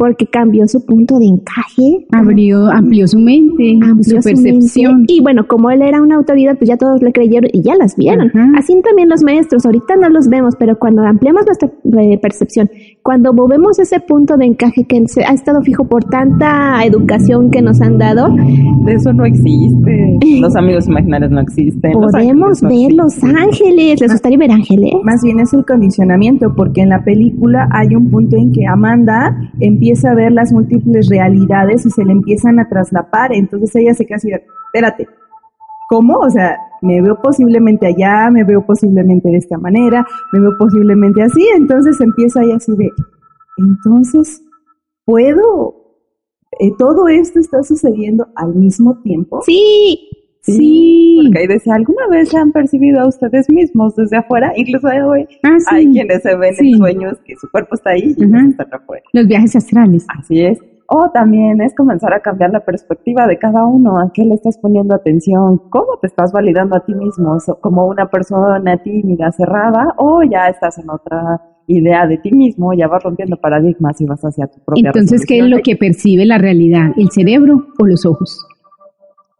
Porque cambió su punto de encaje. Abrió, amplió su mente, amplió su su mente. percepción. Y bueno, como él era una autoridad, pues ya todos le creyeron y ya las vieron. Ajá. Así también los maestros, ahorita no los vemos, pero cuando ampliamos nuestra eh, percepción, cuando movemos ese punto de encaje que se ha estado fijo por tanta educación que nos han dado, Eso no existe. Los amigos imaginarios no existen. los podemos no ver los existen. ángeles. ¿Les gustaría ver ángeles? Más bien es el condicionamiento, porque en la película hay un punto en que Amanda empieza a ver las múltiples realidades y se le empiezan a traslapar, entonces ella se queda así, espérate, ¿cómo? O sea, me veo posiblemente allá, me veo posiblemente de esta manera, me veo posiblemente así, entonces empieza ella así de, entonces, ¿puedo? Eh, ¿Todo esto está sucediendo al mismo tiempo? Sí. Sí, porque ahí decía, ¿alguna vez se han percibido a ustedes mismos desde afuera? Incluso hoy Ah, sí. hay quienes se ven Sí. en sueños que su cuerpo está ahí y están afuera. Los viajes astrales. Así es. O también es comenzar a cambiar la perspectiva de cada uno, a qué le estás poniendo atención, cómo te estás validando a ti mismo, como una persona tímida, cerrada, o ya estás en otra idea de ti mismo, ya vas rompiendo paradigmas y vas hacia tu propia Entonces, ¿qué es lo que percibe la realidad? ¿El cerebro o los ojos?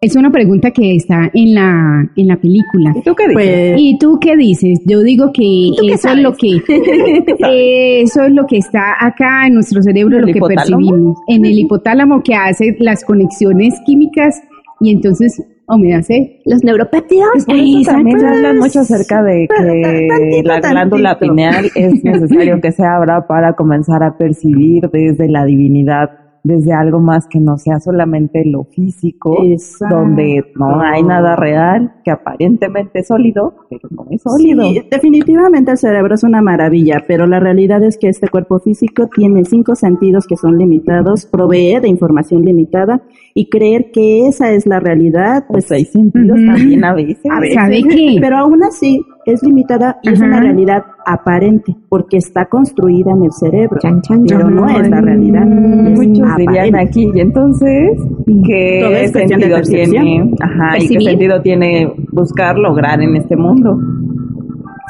Es una pregunta que está en la, en la película. ¿Y tú qué dices? Pues, ¿Y tú qué dices? Yo digo que eso es lo que eso es lo que está acá en nuestro cerebro, ¿En lo que hipotálamo? percibimos. En el hipotálamo que hace las conexiones químicas y entonces, o me hace Los neuropéptidos. También se Exacto. habla mucho acerca de que tantito, la glándula tantito. pineal es necesario que se abra para comenzar a percibir desde la divinidad, desde algo más que no sea solamente lo físico, Exacto. donde no hay nada real, que aparentemente es sólido, pero no es sólido. Sí, definitivamente el cerebro es una maravilla, pero la realidad es que este cuerpo físico tiene cinco sentidos que son limitados, provee de información limitada y creer que esa es la realidad, Pues pues seis sentidos también a veces. a veces, ¿Sabe qué? pero aún así es limitada y es una realidad aparente porque está construida en el cerebro, Chan, chan, pero chan. no es la realidad. es Muchos dirían aparente. aquí, y entonces, Todo ¿qué es sentido tiene? Ajá, ¿y qué sentido tiene buscar lograr en este mundo?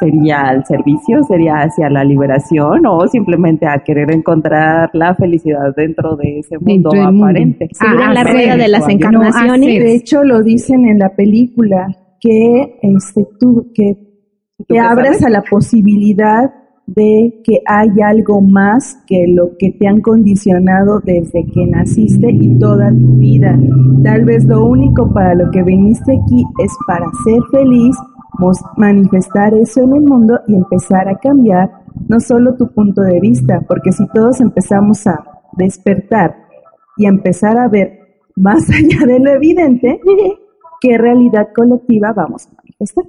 sería al servicio, sería hacia la liberación o simplemente a querer encontrar la felicidad dentro de ese mundo aparente. En la rueda de las encarnaciones. de hecho, lo dicen en la película que este, tú que te abras a la posibilidad de que hay algo más que lo que te han condicionado desde que naciste y toda tu vida. Tal vez lo único para lo que viniste aquí es para ser feliz, manifestar eso en el mundo y empezar a cambiar no solo tu punto de vista, porque si todos empezamos a despertar y empezar a ver más allá de lo evidente, ¿qué realidad colectiva vamos a manifestar?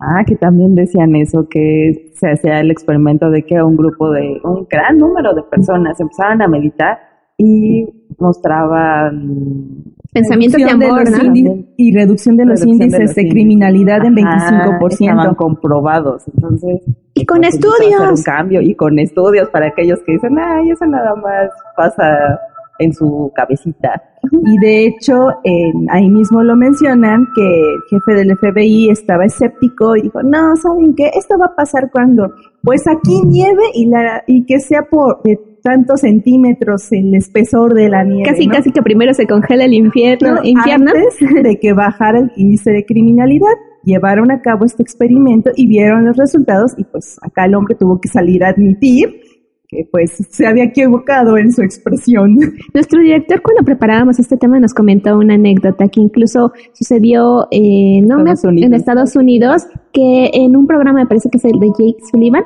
Ah, que también decían eso, que se hacía el experimento de que un grupo de, un gran número de personas empezaban a meditar y mostraban pensamientos de amor y reducción de los índices de, criminalidad en 25%. Estaban comprobados, entonces. Y con estudios. un cambio y con estudios para aquellos que dicen, ay, eso nada más pasa en su cabecita. Y de hecho, ahí mismo lo mencionan que el jefe del FBI estaba escéptico y dijo, no, ¿saben qué? Esto va a pasar cuando, pues aquí nieve y, la, y que sea por de tantos centímetros el espesor de la nieve. Casi, casi que primero se congela el infierno, infierno. Antes de que bajara el índice de criminalidad, llevaron a cabo este experimento y vieron los resultados y pues acá el hombre tuvo que salir a admitir que pues se había equivocado en su expresión. Nuestro director cuando preparábamos este tema nos comentó una anécdota que incluso sucedió eh, no en Estados Unidos, que en un programa me parece que es el de Jake Sullivan,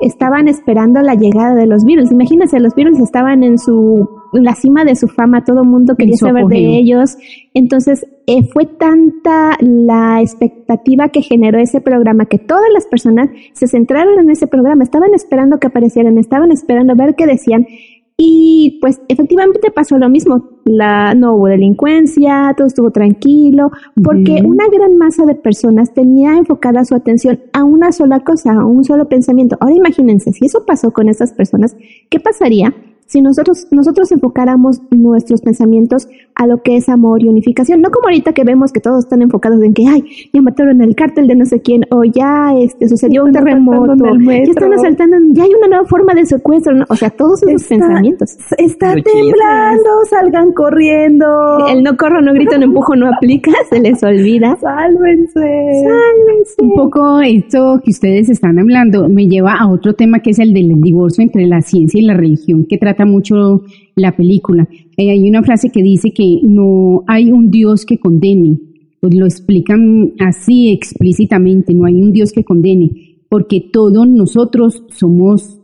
estaban esperando la llegada de los Beatles. Imagínense, los Beatles estaban en su la cima de su fama, todo el mundo quería saber de ellos. Entonces, eh, fue tanta la expectativa que generó ese programa que todas las personas se centraron en ese programa, estaban esperando que aparecieran, estaban esperando ver qué decían y pues efectivamente pasó lo mismo. La, no hubo delincuencia, todo estuvo tranquilo, porque una gran masa de personas tenía enfocada su atención a una sola cosa, a un solo pensamiento. Ahora imagínense, si eso pasó con esas personas, ¿qué pasaría si nosotros, nosotros enfocáramos nuestros pensamientos a lo que es amor y unificación, no como ahorita que vemos que todos están enfocados en que, ay, ya mataron el cártel de no sé quién, o ya este, sucedió un terremoto, ya están asaltando, ya hay una nueva forma de secuestro, o sea, todos esos pensamientos. Está temblando, salgan corriendo. El no corro, no grito, no empujo, no aplica, se les olvida. Sálvense. Sálvense. Un poco esto que ustedes están hablando me lleva a otro tema que es el del divorcio entre la ciencia y la religión que trata mucho la película. Eh, hay una frase que dice que no hay un Dios que condene. Pues lo explican así explícitamente, no hay un Dios que condene, porque todos nosotros somos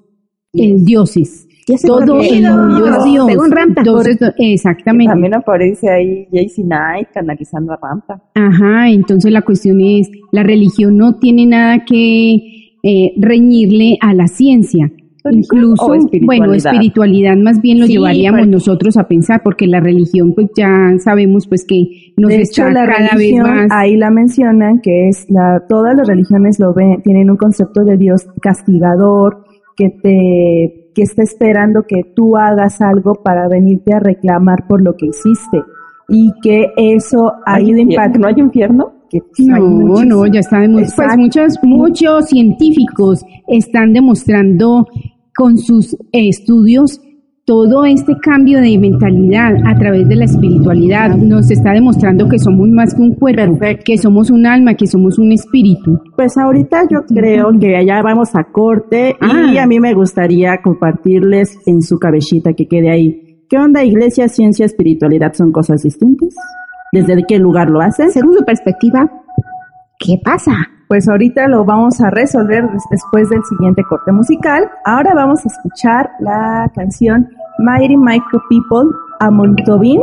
el dioses. Todo el mundo es Dios. Entonces, exactamente. También aparece ahí JC Knight canalizando a Rampa. Ajá, entonces la cuestión es, la religión no tiene nada que eh, reñirle a la ciencia. Incluso, bueno, espiritualidad más bien lo llevaríamos nosotros a pensar, porque la religión, pues ya sabemos, pues que nos de hecho, la cada religión, vez más. Ahí la mencionan, que es la, todas las religiones lo ven, tienen un concepto de Dios castigador, que te, que está esperando que tú hagas algo para venirte a reclamar por lo que hiciste. Y que eso ha ido impacto. ¿No hay infierno? no, no, ya está demostrado. Pues muchos, muchos científicos están demostrando con sus estudios todo este cambio de mentalidad a través de la espiritualidad nos está demostrando que somos más que un cuerpo, que somos un alma, que somos un espíritu. Pues ahorita yo creo que allá vamos a corte y ah. a mí me gustaría compartirles en su cabecita que quede ahí. ¿Qué onda iglesia, ciencia, espiritualidad son cosas distintas? ¿Desde qué lugar lo hacen? Según su perspectiva, ¿qué pasa? Pues ahorita lo vamos a resolver después del siguiente corte musical. Ahora vamos a escuchar la canción Mighty Micro People a Montobin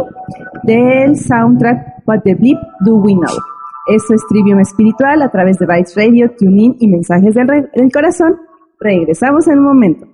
del soundtrack What the Bleep Do We Know. Esto es Trivium Espiritual a través de Vice Radio, TuneIn y Mensajes del, del Corazón. Regresamos en un momento.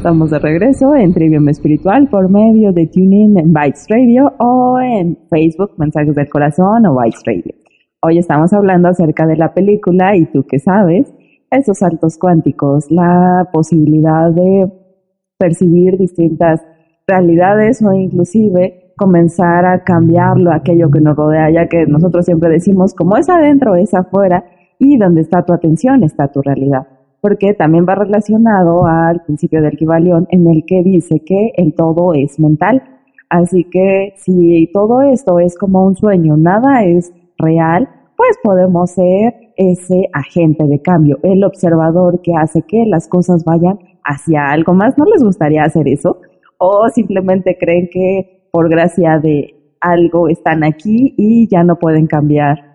Estamos de regreso en Trivium Espiritual por medio de TuneIn en Bytes Radio o en Facebook, Mensajes del Corazón o Bytes Radio. Hoy estamos hablando acerca de la película y tú qué sabes, esos saltos cuánticos, la posibilidad de percibir distintas realidades o inclusive comenzar a cambiarlo, aquello que nos rodea, ya que nosotros siempre decimos, como es adentro, es afuera, y donde está tu atención está tu realidad porque también va relacionado al principio del Kibalión en el que dice que el todo es mental. Así que si todo esto es como un sueño, nada es real, pues podemos ser ese agente de cambio, el observador que hace que las cosas vayan hacia algo más. ¿No les gustaría hacer eso? ¿O simplemente creen que por gracia de algo están aquí y ya no pueden cambiar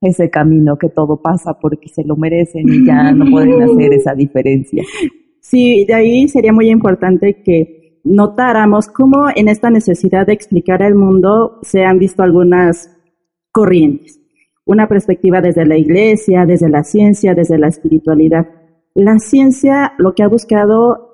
ese camino que todo pasa porque se lo merecen y ya no pueden hacer esa diferencia. Sí, de ahí sería muy importante que notáramos cómo en esta necesidad de explicar el mundo se han visto algunas corrientes. Una perspectiva desde la iglesia, desde la ciencia, desde la espiritualidad. La ciencia lo que ha buscado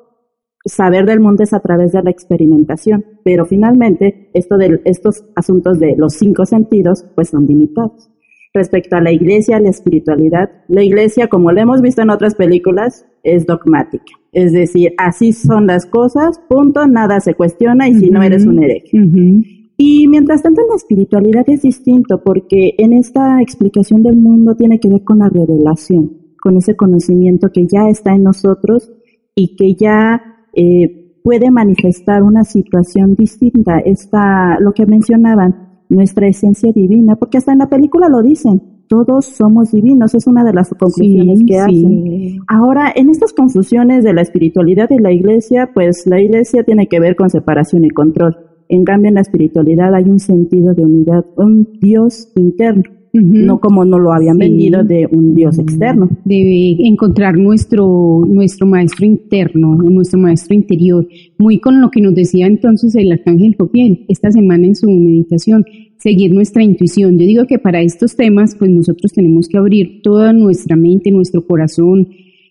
saber del mundo es a través de la experimentación, pero finalmente esto de estos asuntos de los cinco sentidos pues son limitados respecto a la iglesia, la espiritualidad. La iglesia, como lo hemos visto en otras películas, es dogmática. Es decir, así son las cosas, punto, nada se cuestiona y si no eres un hereje. Y mientras tanto en la espiritualidad es distinto porque en esta explicación del mundo tiene que ver con la revelación, con ese conocimiento que ya está en nosotros y que ya eh, puede manifestar una situación distinta. Esta, lo que mencionaban, nuestra esencia divina, porque hasta en la película lo dicen, todos somos divinos, es una de las conclusiones que hacen. Ahora, en estas confusiones de la espiritualidad y la iglesia, pues la iglesia tiene que ver con separación y control. En cambio, en la espiritualidad hay un sentido de unidad, un Dios interno no como no lo habían vendido de un Dios externo. Debe encontrar nuestro, nuestro maestro interno, nuestro maestro interior, muy con lo que nos decía entonces el arcángel Jofiel esta semana en su meditación, seguir nuestra intuición. Yo digo que para estos temas, pues nosotros tenemos que abrir toda nuestra mente, nuestro corazón,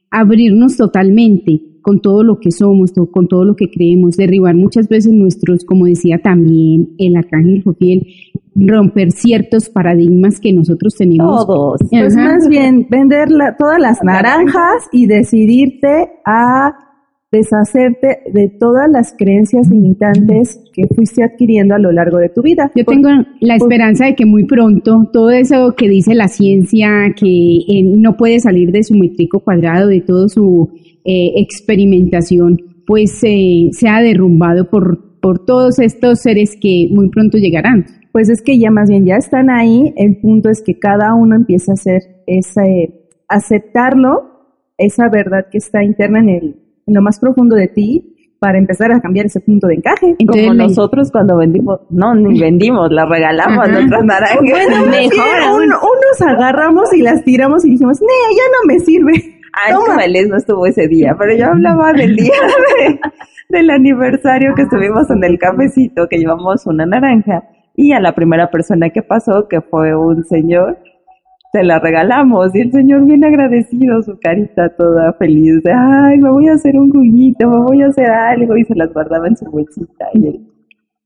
abrirnos totalmente con todo lo que somos, con todo lo que creemos, derribar muchas veces nuestros, como decía también el arcángel Jofiel, romper ciertos paradigmas que nosotros tenemos. Todos. Pues más bien vender todas las naranjas y decidirte a deshacerte de todas las creencias limitantes que fuiste adquiriendo a lo largo de tu vida. Yo tengo la esperanza de que muy pronto todo eso que dice la ciencia, que eh, no puede salir de su métrico cuadrado, de toda su eh, experimentación, pues eh, sea derrumbado por, por todos estos seres que muy pronto llegarán pues es que ya más bien ya están ahí, el punto es que cada uno empieza a hacer ese, aceptarlo, esa verdad que está interna en, el, en lo más profundo de ti, para empezar a cambiar ese punto de encaje. Como nosotros cuando vendimos, no, ni vendimos, las regalamos a nuestras naranjas. Bueno, mejor unos agarramos y las tiramos y dijimos, no, ya no me sirve. Ay, no, no estuvo ese día, pero yo hablaba del día del aniversario que estuvimos en el cafecito, que llevamos una naranja y a la primera persona que pasó, que fue un señor, se la regalamos y el señor bien agradecido, su carita toda feliz, de, ay, me voy a hacer un juguito, me voy a hacer algo y se las guardaba en su bolsita y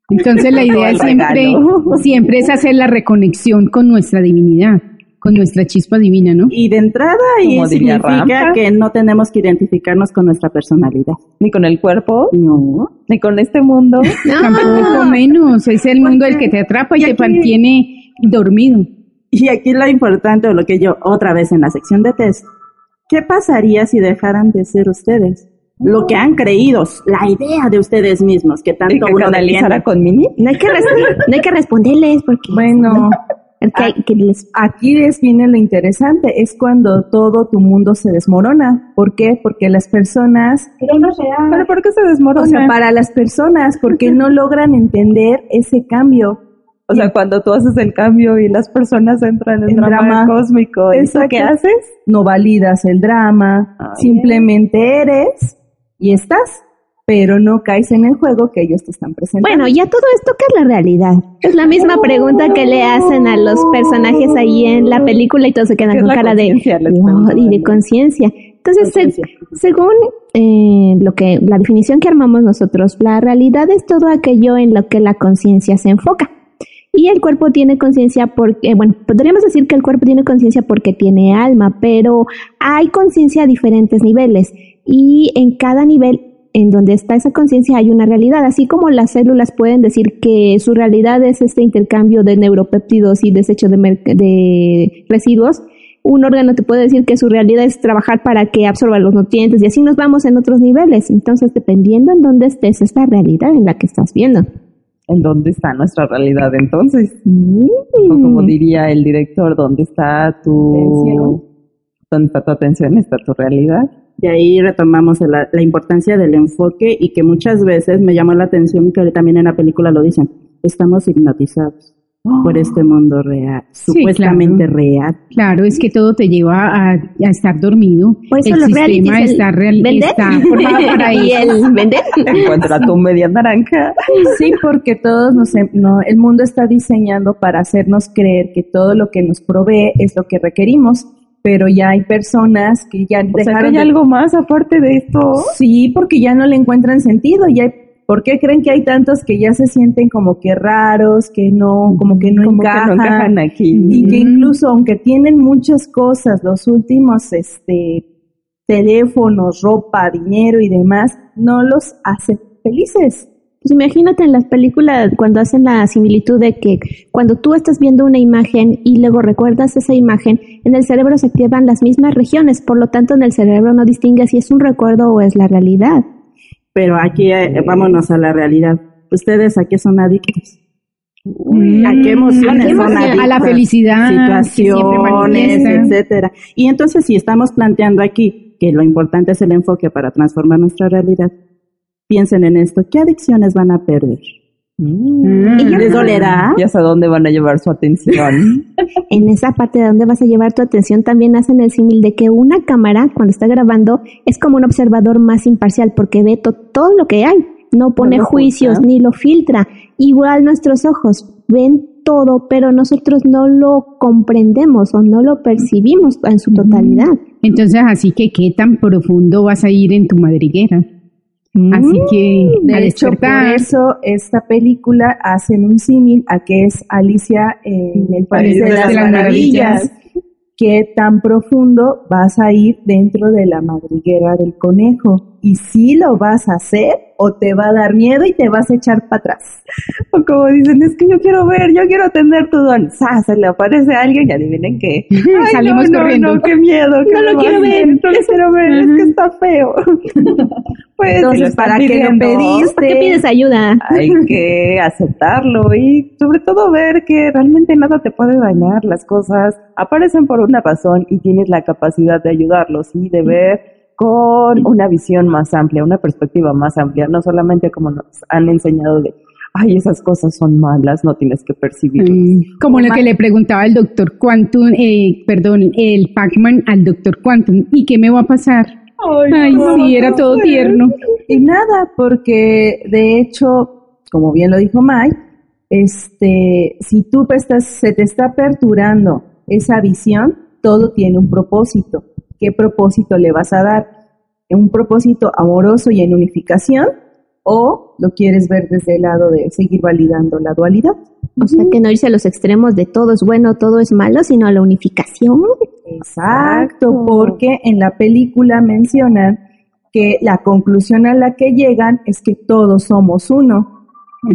Entonces la idea siempre, siempre es hacer la reconexión con nuestra divinidad con nuestra chispa divina, ¿no? Y de entrada y significa que no tenemos que identificarnos con nuestra personalidad. Ni con el cuerpo. No. Ni con este mundo. No. Tampoco menos. Es el mundo el que te atrapa y, te mantiene dormido. Y aquí lo importante, o lo que yo otra vez en la sección de test, ¿qué pasaría si dejaran de ser ustedes? Lo que han creído, la idea de ustedes mismos, que tanto que uno con Mini. No hay que, no hay que responderles porque... Bueno, Ah, aquí es viene lo interesante, es cuando todo tu mundo se desmorona. ¿Por qué? Porque las personas... Pero no. ¿Pero por qué se desmorona? O sea, para las personas, porque no logran entender ese cambio. O sea, cuando tú haces el cambio y las personas entran en, drama, cósmico, ¿eso qué haces? No validas el drama, simplemente eres y estás pero no caes en el juego que ellos te están presentando. Bueno, ya todo esto que es la realidad. Es la misma pregunta que le hacen a los personajes ahí en la película y todos se quedan con cara de y de conciencia. Entonces, se- según eh, lo que la definición que armamos nosotros, la realidad es todo aquello en lo que la conciencia se enfoca. Y el cuerpo tiene conciencia porque, bueno, podríamos decir que el cuerpo tiene conciencia porque tiene alma, pero hay conciencia a diferentes niveles y en cada nivel en donde está esa conciencia hay una realidad, así como las células pueden decir que su realidad es este intercambio de neuropéptidos y desecho de, residuos, un órgano te puede decir que su realidad es trabajar para que absorba los nutrientes y así nos vamos en otros niveles. Entonces, dependiendo en dónde estés, es la realidad en la que estás viendo. ¿En dónde está nuestra realidad entonces? Mm. O como diría el director, ¿dónde está tu... Atención. ¿Dónde está tu atención? ¿Está tu realidad? Y ahí retomamos la, la importancia del enfoque y que muchas veces me llamó la atención que también en la película lo dicen, estamos hipnotizados por este mundo real, Sí, supuestamente claro. real. Claro, es que todo te lleva a, a estar dormido. Por eso el sistema el está, real, vender está formado para y el vender. Encuentra tu media naranja. Sí, porque todos nos, em- no, el mundo está diseñando para hacernos creer que todo lo que nos provee es lo que requerimos, pero ya hay personas que ya O sea, que dejaron hay de- algo más aparte de esto. Sí, porque ya no le encuentran sentido. Ya hay- ¿Por qué creen que hay tantos que ya se sienten como que raros, que no, como que no Como que encajan? no encajan aquí. Y que incluso aunque tienen muchas cosas, los últimos este teléfonos, ropa, dinero y demás, no los hace felices. Pues imagínate en las películas cuando hacen la similitud de que cuando tú estás viendo una imagen y luego recuerdas esa imagen, en el cerebro se activan las mismas regiones, por lo tanto en el cerebro no distingue si es un recuerdo o es la realidad. Pero aquí eh, vámonos a la realidad. ¿Ustedes a qué son adictos? ¿A qué emociones ¿A qué son emoción? adictos? A la felicidad situaciones, etcétera. Y entonces si estamos planteando aquí que lo importante es el enfoque para transformar nuestra realidad, piensen en esto, ¿qué adicciones van a perder? Mm. Y ¿Les dolerá? ¿Y hasta dónde van a llevar su atención? En esa parte de donde vas a llevar tu atención también hacen el símil de que una cámara cuando está grabando es como un observador más imparcial porque ve to- todo lo que hay, no pone juicios ni lo filtra. Igual nuestros ojos ven todo, pero nosotros no lo comprendemos o no lo percibimos en su totalidad. Entonces, así que qué tan profundo vas a ir en tu madriguera. Así que a De hecho, por eso esta película hacen un símil a que es Alicia en el País de, las, Maravillas. ¿Qué tan profundo vas a ir dentro de la madriguera del conejo? ¿Y si lo vas a hacer o te va a dar miedo y te vas a echar para atrás? O como dicen, es que yo quiero ver, yo quiero atender tu don. ¡Sa! Se le aparece a alguien y adivinen qué. Ay, Salimos no, corriendo. No, no, qué miedo. ¿qué No lo quiero ver. No lo quiero ver, es que está feo. pues, Entonces, ¿para qué lo pediste? ¿Por qué pides ayuda? Hay que aceptarlo y sobre todo ver que realmente nada te puede dañar. Las cosas aparecen por una razón y tienes la capacidad de ayudarlos y de ver con una visión más amplia, una perspectiva más amplia, no solamente como nos han enseñado de, ay, esas cosas son malas, no tienes que percibirlas. Como lo que le preguntaba el doctor Quantum, eh, perdón, el Pac-Man al doctor Quantum. ¿Y qué me va a pasar? Ay, sí, era todo tierno. Y nada, porque de hecho, como bien lo dijo Mike, este, si tú estás, se te está aperturando esa visión, todo tiene un propósito. ¿Qué propósito le vas a dar? ¿Un propósito amoroso y en unificación? ¿O lo quieres ver desde el lado de seguir validando la dualidad? O sea, que no irse a los extremos de todo es bueno, todo es malo, sino a la unificación. Exacto, porque en la película mencionan que la conclusión a la que llegan es que todos somos uno.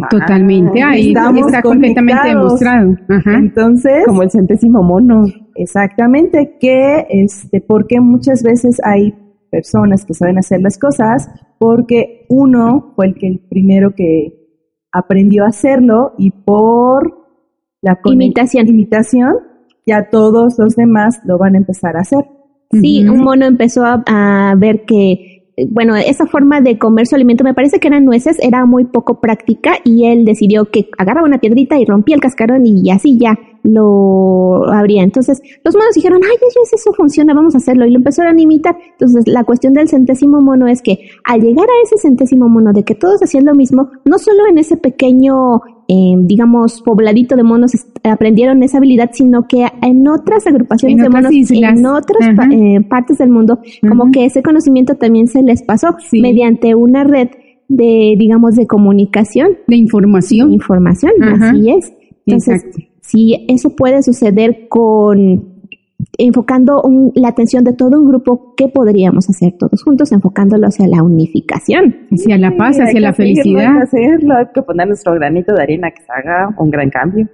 Totalmente. Ahí Estamos está completamente demostrado. Ajá. Entonces, Como el centésimo mono. Exactamente que este, porque muchas veces hay personas que saben hacer las cosas porque uno fue el que el primero que aprendió a hacerlo y por la Imitación. imitación ya todos los demás lo van a empezar a hacer. Sí, un mono empezó a, a ver que, bueno, esa forma de comer su alimento, me parece que eran nueces, era muy poco práctica y él decidió que agarraba una piedrita y rompía el cascarón y así ya lo abría. Entonces, los monos dijeron, ay, eso, eso funciona, vamos a hacerlo. Y lo empezaron a imitar. Entonces, la cuestión del centésimo mono es que al llegar a ese centésimo mono de que todos hacían lo mismo, no solo en ese pequeño eh, digamos, pobladito de monos aprendieron esa habilidad, sino que en otras agrupaciones de monos, en otras eh, partes del mundo, como que ese conocimiento también se les pasó mediante una red de, digamos, de comunicación. De información. información, así es. Entonces, si eso puede suceder con enfocando la atención de todo un grupo, ¿qué podríamos hacer todos juntos? Enfocándolo hacia la unificación. Hacia la paz, hacia la felicidad. Hay que hacerlo, hay que poner nuestro granito de arena que se haga un gran cambio.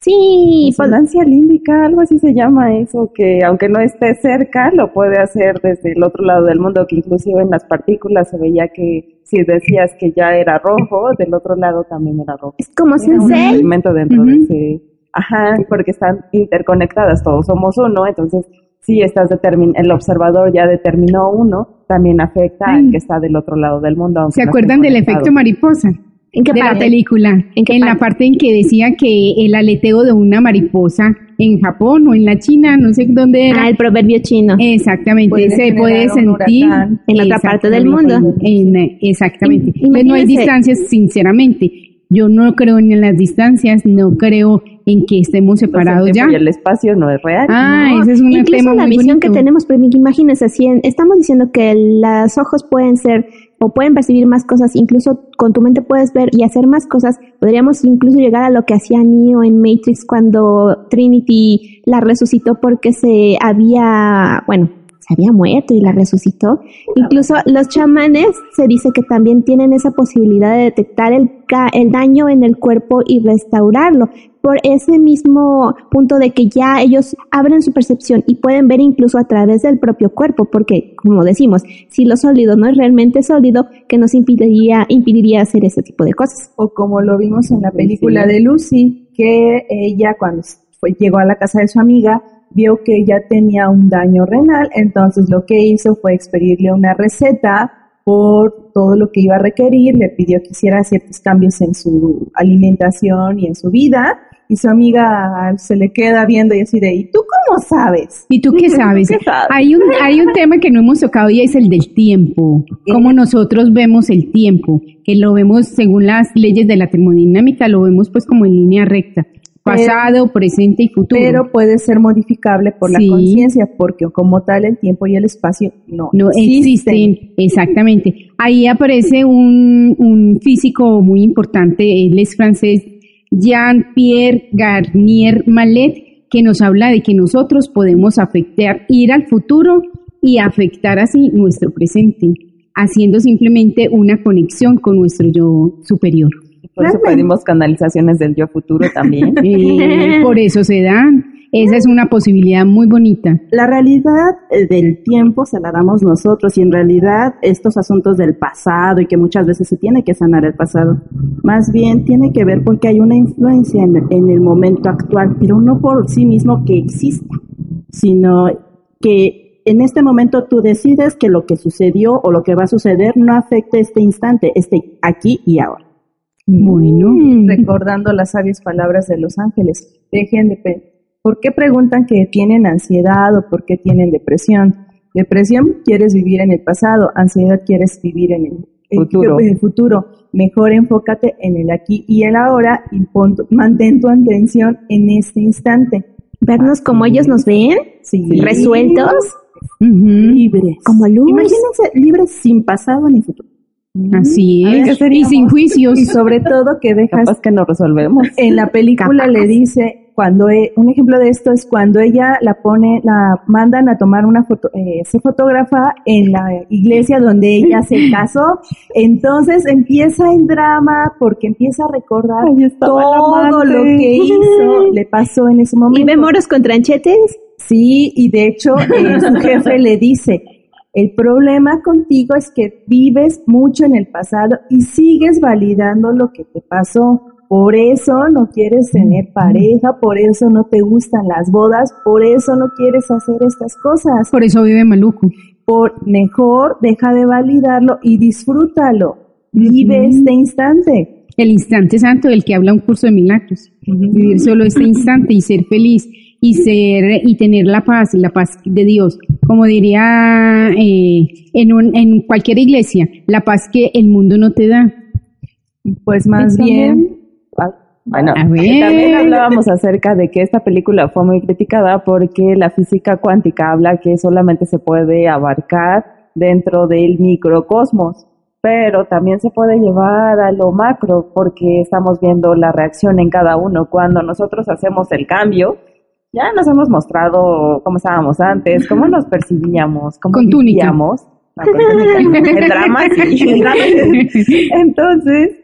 Sí, resonancia límbica, algo así se llama eso, que aunque no esté cerca, lo puede hacer desde el otro lado del mundo, que inclusive en las partículas se veía que si decías que ya era rojo, del otro lado también era rojo. Es como si un elemento dentro de ese Ajá, porque están interconectadas, todos somos uno, entonces si estás determin el observador ya determinó uno, también afecta al que está del otro lado del mundo. ¿Se acuerdan del efecto mariposa? ¿En qué de la película, en, la parte en que decía que el aleteo de una mariposa en Japón o en la China, no sé dónde era. Ah, el proverbio chino. Exactamente, se puede sentir en otra parte del mundo. exactamente. Pues no hay distancias, sinceramente. Yo no creo en las distancias, no creo en que estemos separados ya. Y el espacio no es real. Ah, ese es un Incluso la visión que tenemos, pero imagínense, así, estamos diciendo que los ojos pueden ser o pueden percibir más cosas, incluso con tu mente puedes ver y hacer más cosas. Podríamos incluso llegar a lo que hacía Neo en Matrix cuando Trinity la resucitó porque se había, bueno, había muerto y la resucitó. Incluso los chamanes se dice que también tienen esa posibilidad de detectar el, el daño en el cuerpo y restaurarlo. Por ese mismo punto de que ya ellos abren su percepción y pueden ver incluso a través del propio cuerpo, porque como decimos, si lo sólido no es realmente sólido, que nos impediría, impediría hacer ese tipo de cosas. O como lo vimos en la película de Lucy, que ella cuando fue, llegó a la casa de su amiga, vio que ella tenía un daño renal, entonces lo que hizo fue expedirle una receta por todo lo que iba a requerir, le pidió que hiciera ciertos cambios en su alimentación y en su vida, y su amiga se le queda viendo y así de, ¿y tú cómo sabes? ¿Y tú qué sabes? Hay, un, hay un tema que no hemos tocado y es el del tiempo, cómo nosotros vemos el tiempo, que lo vemos según las leyes de la termodinámica, lo vemos pues como en línea recta pasado, presente y futuro. Pero puede ser modificable por la conciencia, porque como tal el tiempo y el espacio no, no existen. Exactamente. Ahí aparece un, un físico muy importante, él es francés, Jean-Pierre Garnier Mallet, que nos habla de que nosotros podemos afectar, ir al futuro y afectar así nuestro presente, haciendo simplemente una conexión con nuestro yo superior. Por eso pedimos canalizaciones del yo futuro también. por eso se dan. Esa es una posibilidad muy bonita. La realidad eh, del tiempo se la damos nosotros y en realidad estos asuntos del pasado y que muchas veces se tiene que sanar el pasado, más bien tiene que ver porque hay una influencia en, en el momento actual, pero no por sí mismo que exista, sino que en este momento tú decides que lo que sucedió o lo que va a suceder no afecte este instante, este aquí y ahora. Bueno, recordando las sabias palabras de los ángeles, dejen de ¿por qué preguntan que tienen ansiedad o por qué tienen depresión? Depresión quieres vivir en el pasado, ansiedad quieres vivir en el futuro. En el futuro. Mejor enfócate en el aquí y el ahora y mantén tu atención en este instante. Vernos como ellos nos ven, resueltos, libres. Como luz. Imagínense libres sin pasado ni futuro. Así es, y sin juicios. Y sobre todo que dejas que no resolvemos. En la película le dice, cuando e, un ejemplo de esto es cuando ella la pone, la mandan a tomar una foto, eh, se fotógrafa en la iglesia donde ella se casó, entonces empieza en drama porque empieza a recordar todo lo que hizo, le pasó en ese momento. ¿Y ve moros con tranchetes? Sí, y de hecho eh, su jefe le dice, el problema contigo es que vives mucho en el pasado y sigues validando lo que te pasó. Por eso no quieres tener pareja, por eso no te gustan las bodas, por eso no quieres hacer estas cosas. Por eso vive maluco. Por mejor deja de validarlo y disfrútalo. Vive este instante. El instante santo del que habla un curso de milagros. Vivir solo este instante y ser feliz y ser y tener la paz, la paz de Dios, como diría eh, en, un, en cualquier iglesia, la paz que el mundo no te da. Pues más bien, Bueno, A ver. también hablábamos acerca de que esta película fue muy criticada porque la física cuántica habla que solamente se puede abarcar dentro del microcosmos, pero también se puede llevar a lo macro porque estamos viendo la reacción en cada uno. Cuando nosotros hacemos el cambio, ya nos hemos mostrado cómo estábamos antes, cómo nos percibíamos, cómo Con vivíamos. No, con túnica. El drama sí. Entonces,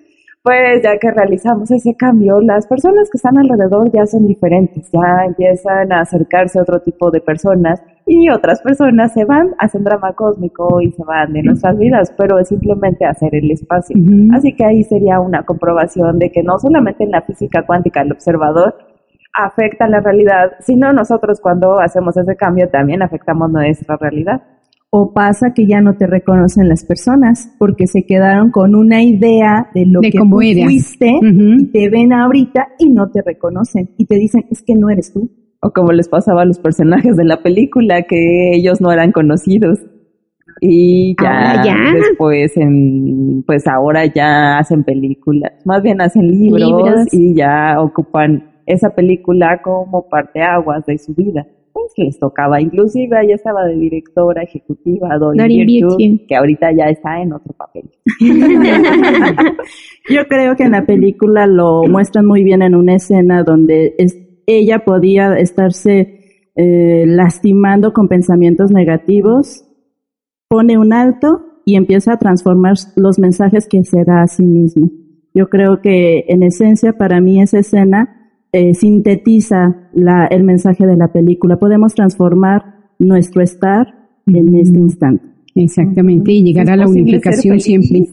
pues ya que realizamos ese cambio, las personas que están alrededor ya son diferentes, ya empiezan a acercarse a otro tipo de personas y otras personas se van, hacen drama cósmico y se van de nuestras vidas, pero es simplemente hacer el espacio. Así que ahí sería una comprobación de que no solamente en la física cuántica el observador afecta la realidad, sino nosotros cuando hacemos ese cambio también afectamos nuestra realidad. O pasa que ya no te reconocen las personas porque se quedaron con una idea de lo De que cómo tú eras. fuiste y te ven ahorita y no te reconocen y te dicen, es que no eres tú. O como les pasaba a los personajes de la película, que ellos no eran conocidos. Y ya, Ahora ya. después, en, pues ahora ya hacen películas, más bien hacen libros, Libros. y ya ocupan esa película como parteaguas de su vida. Pues les tocaba, inclusive ella estaba de directora ejecutiva, Virtue, Virtue. que ahorita ya está en otro papel. Yo creo que en la película lo muestran muy bien en una escena donde es- ella podía estarse eh, lastimando con pensamientos negativos, pone un alto y empieza a transformar los mensajes que se da a sí mismo. Yo creo que en esencia para mí esa escena eh, sintetiza la- el mensaje de la película. Podemos transformar nuestro estar en este instante. Exactamente, y llegar a la unificación siempre.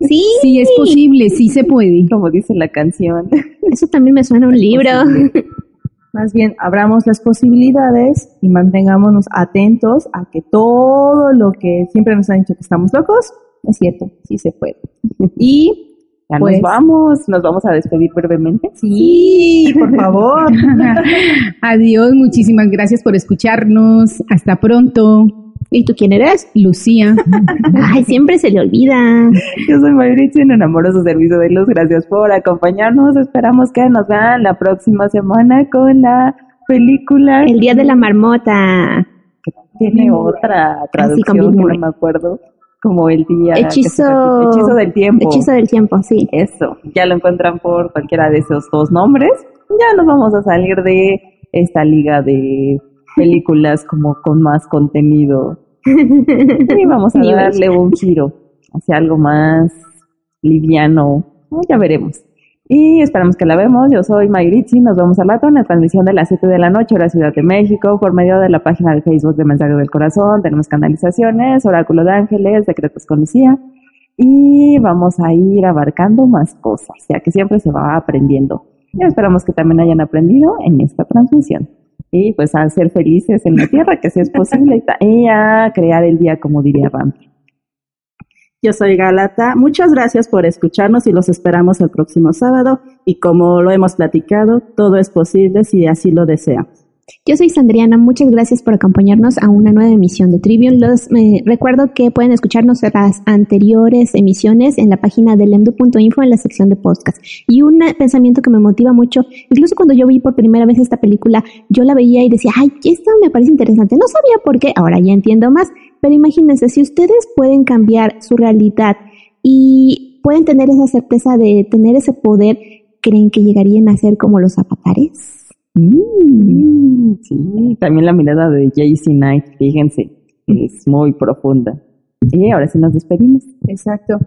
Sí, Sí, es posible, sí se puede. Como dice la canción. eso también me suena a un libro. Más bien, abramos las posibilidades y mantengámonos atentos a que todo lo que siempre nos han dicho que estamos locos, es cierto, sí se puede. Y Ya Pues- nos vamos, nos vamos a despedir brevemente. sí, por favor. Adiós, muchísimas gracias por escucharnos. Hasta pronto. ¿Y tú quién eres? Lucía. Ay, siempre se le olvida. Yo soy Mayritzi en Amoroso Servicio de Luz. Gracias por acompañarnos. Esperamos que nos vean la próxima semana con la película. El día de la marmota. que tiene otra traducción que no me acuerdo. Como el día. Hechizo. Hechizo del tiempo. Hechizo del tiempo, sí. Eso. Ya lo encuentran por cualquiera de esos dos nombres. Ya nos vamos a salir de esta liga de películas como con más contenido. Y vamos a darle un giro hacia algo más liviano. Ya veremos. Y esperamos que la vemos. Yo soy Mayritzi. Nos vemos al rato en la transmisión de las 7 de la noche, hora Ciudad de México, por medio de la página de Facebook de Mensajes del Corazón. Tenemos canalizaciones, Oráculo de Ángeles, Decretos con Lucía. Y vamos a ir abarcando más cosas, ya que siempre se va aprendiendo. Y esperamos que también hayan aprendido en esta transmisión. Y pues a ser felices en la tierra, que si es posible, y a crear el día, como diría Ram. Yo soy Galata. Muchas gracias por escucharnos y los esperamos el próximo sábado. Y como lo hemos platicado, todo es posible si así lo deseamos. Yo soy Sandriana, muchas gracias por acompañarnos a una nueva emisión de Trivium. Los recuerdo que pueden escucharnos las anteriores emisiones en la página de lemdu.info en la sección de podcast. Y un pensamiento que me motiva mucho, incluso cuando yo vi por primera vez esta película, yo la veía y decía, ay, esto me parece interesante. No sabía por qué, ahora ya entiendo más. Pero imagínense, si ustedes pueden cambiar su realidad y pueden tener esa certeza de tener ese poder, ¿creen que llegarían a ser como los avatares? Mm, sí, también la mirada de JC Knight, fíjense, es muy profunda. Y ahora sí nos despedimos. Exacto.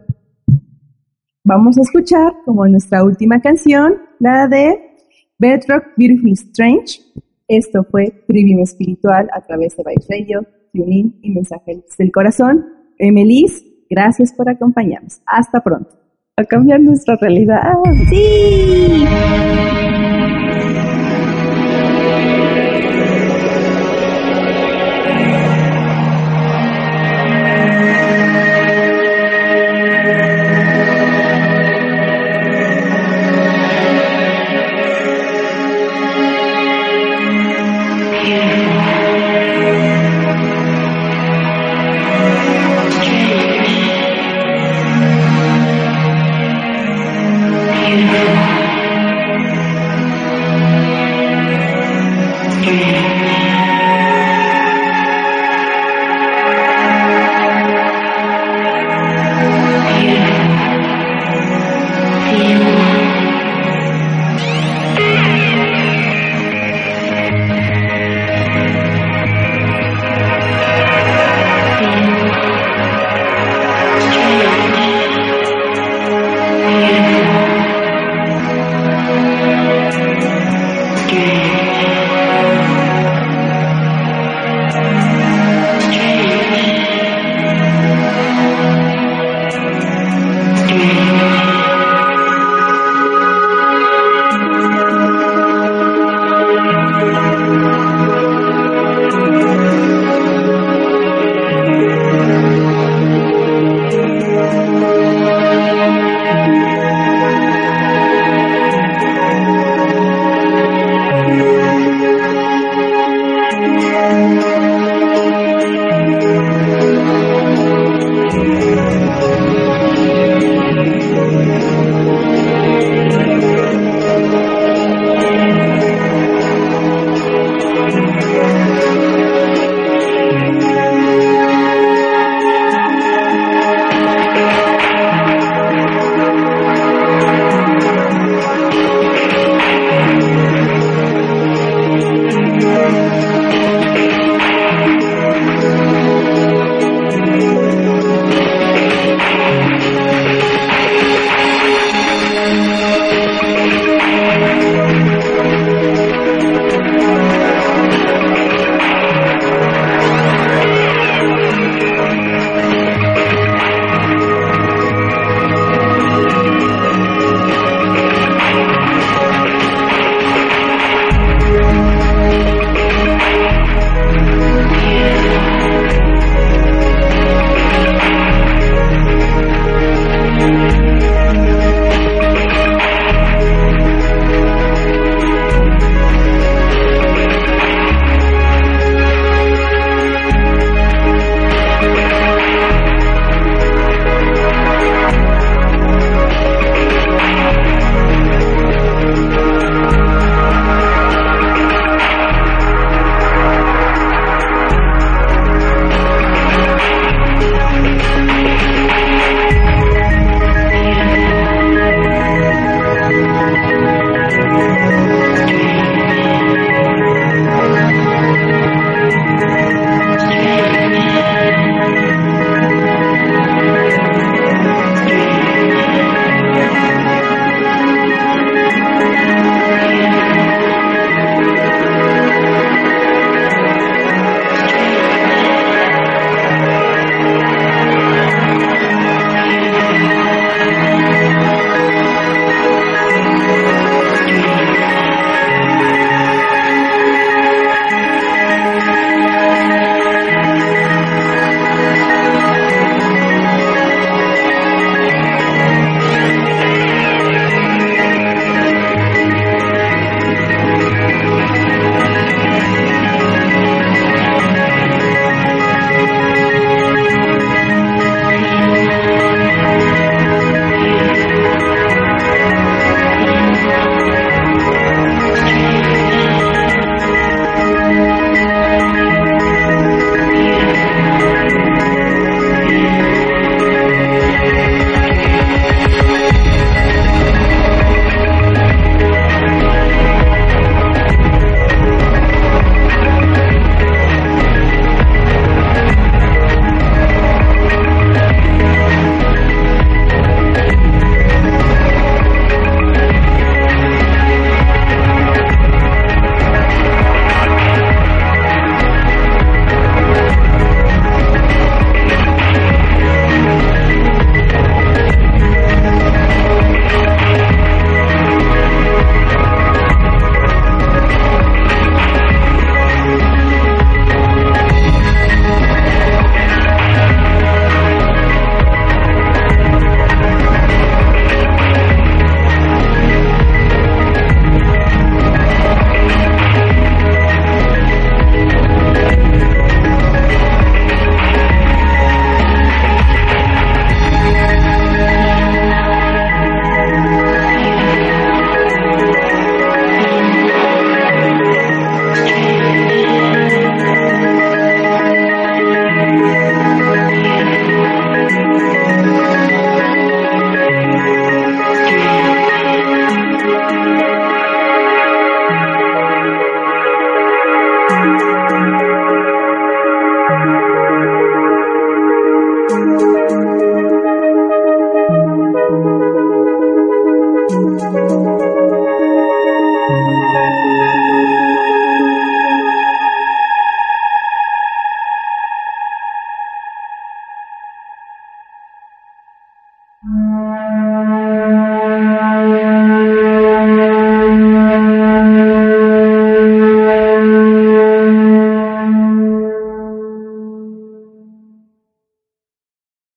Vamos a escuchar como nuestra última canción, la de Bedrock Beautiful Strange. Esto fue Trivium Espiritual a través de Radio, Tuning y Mensajes del Corazón. Emelis, gracias por acompañarnos. Hasta pronto. A cambiar nuestra realidad. ¡Sí!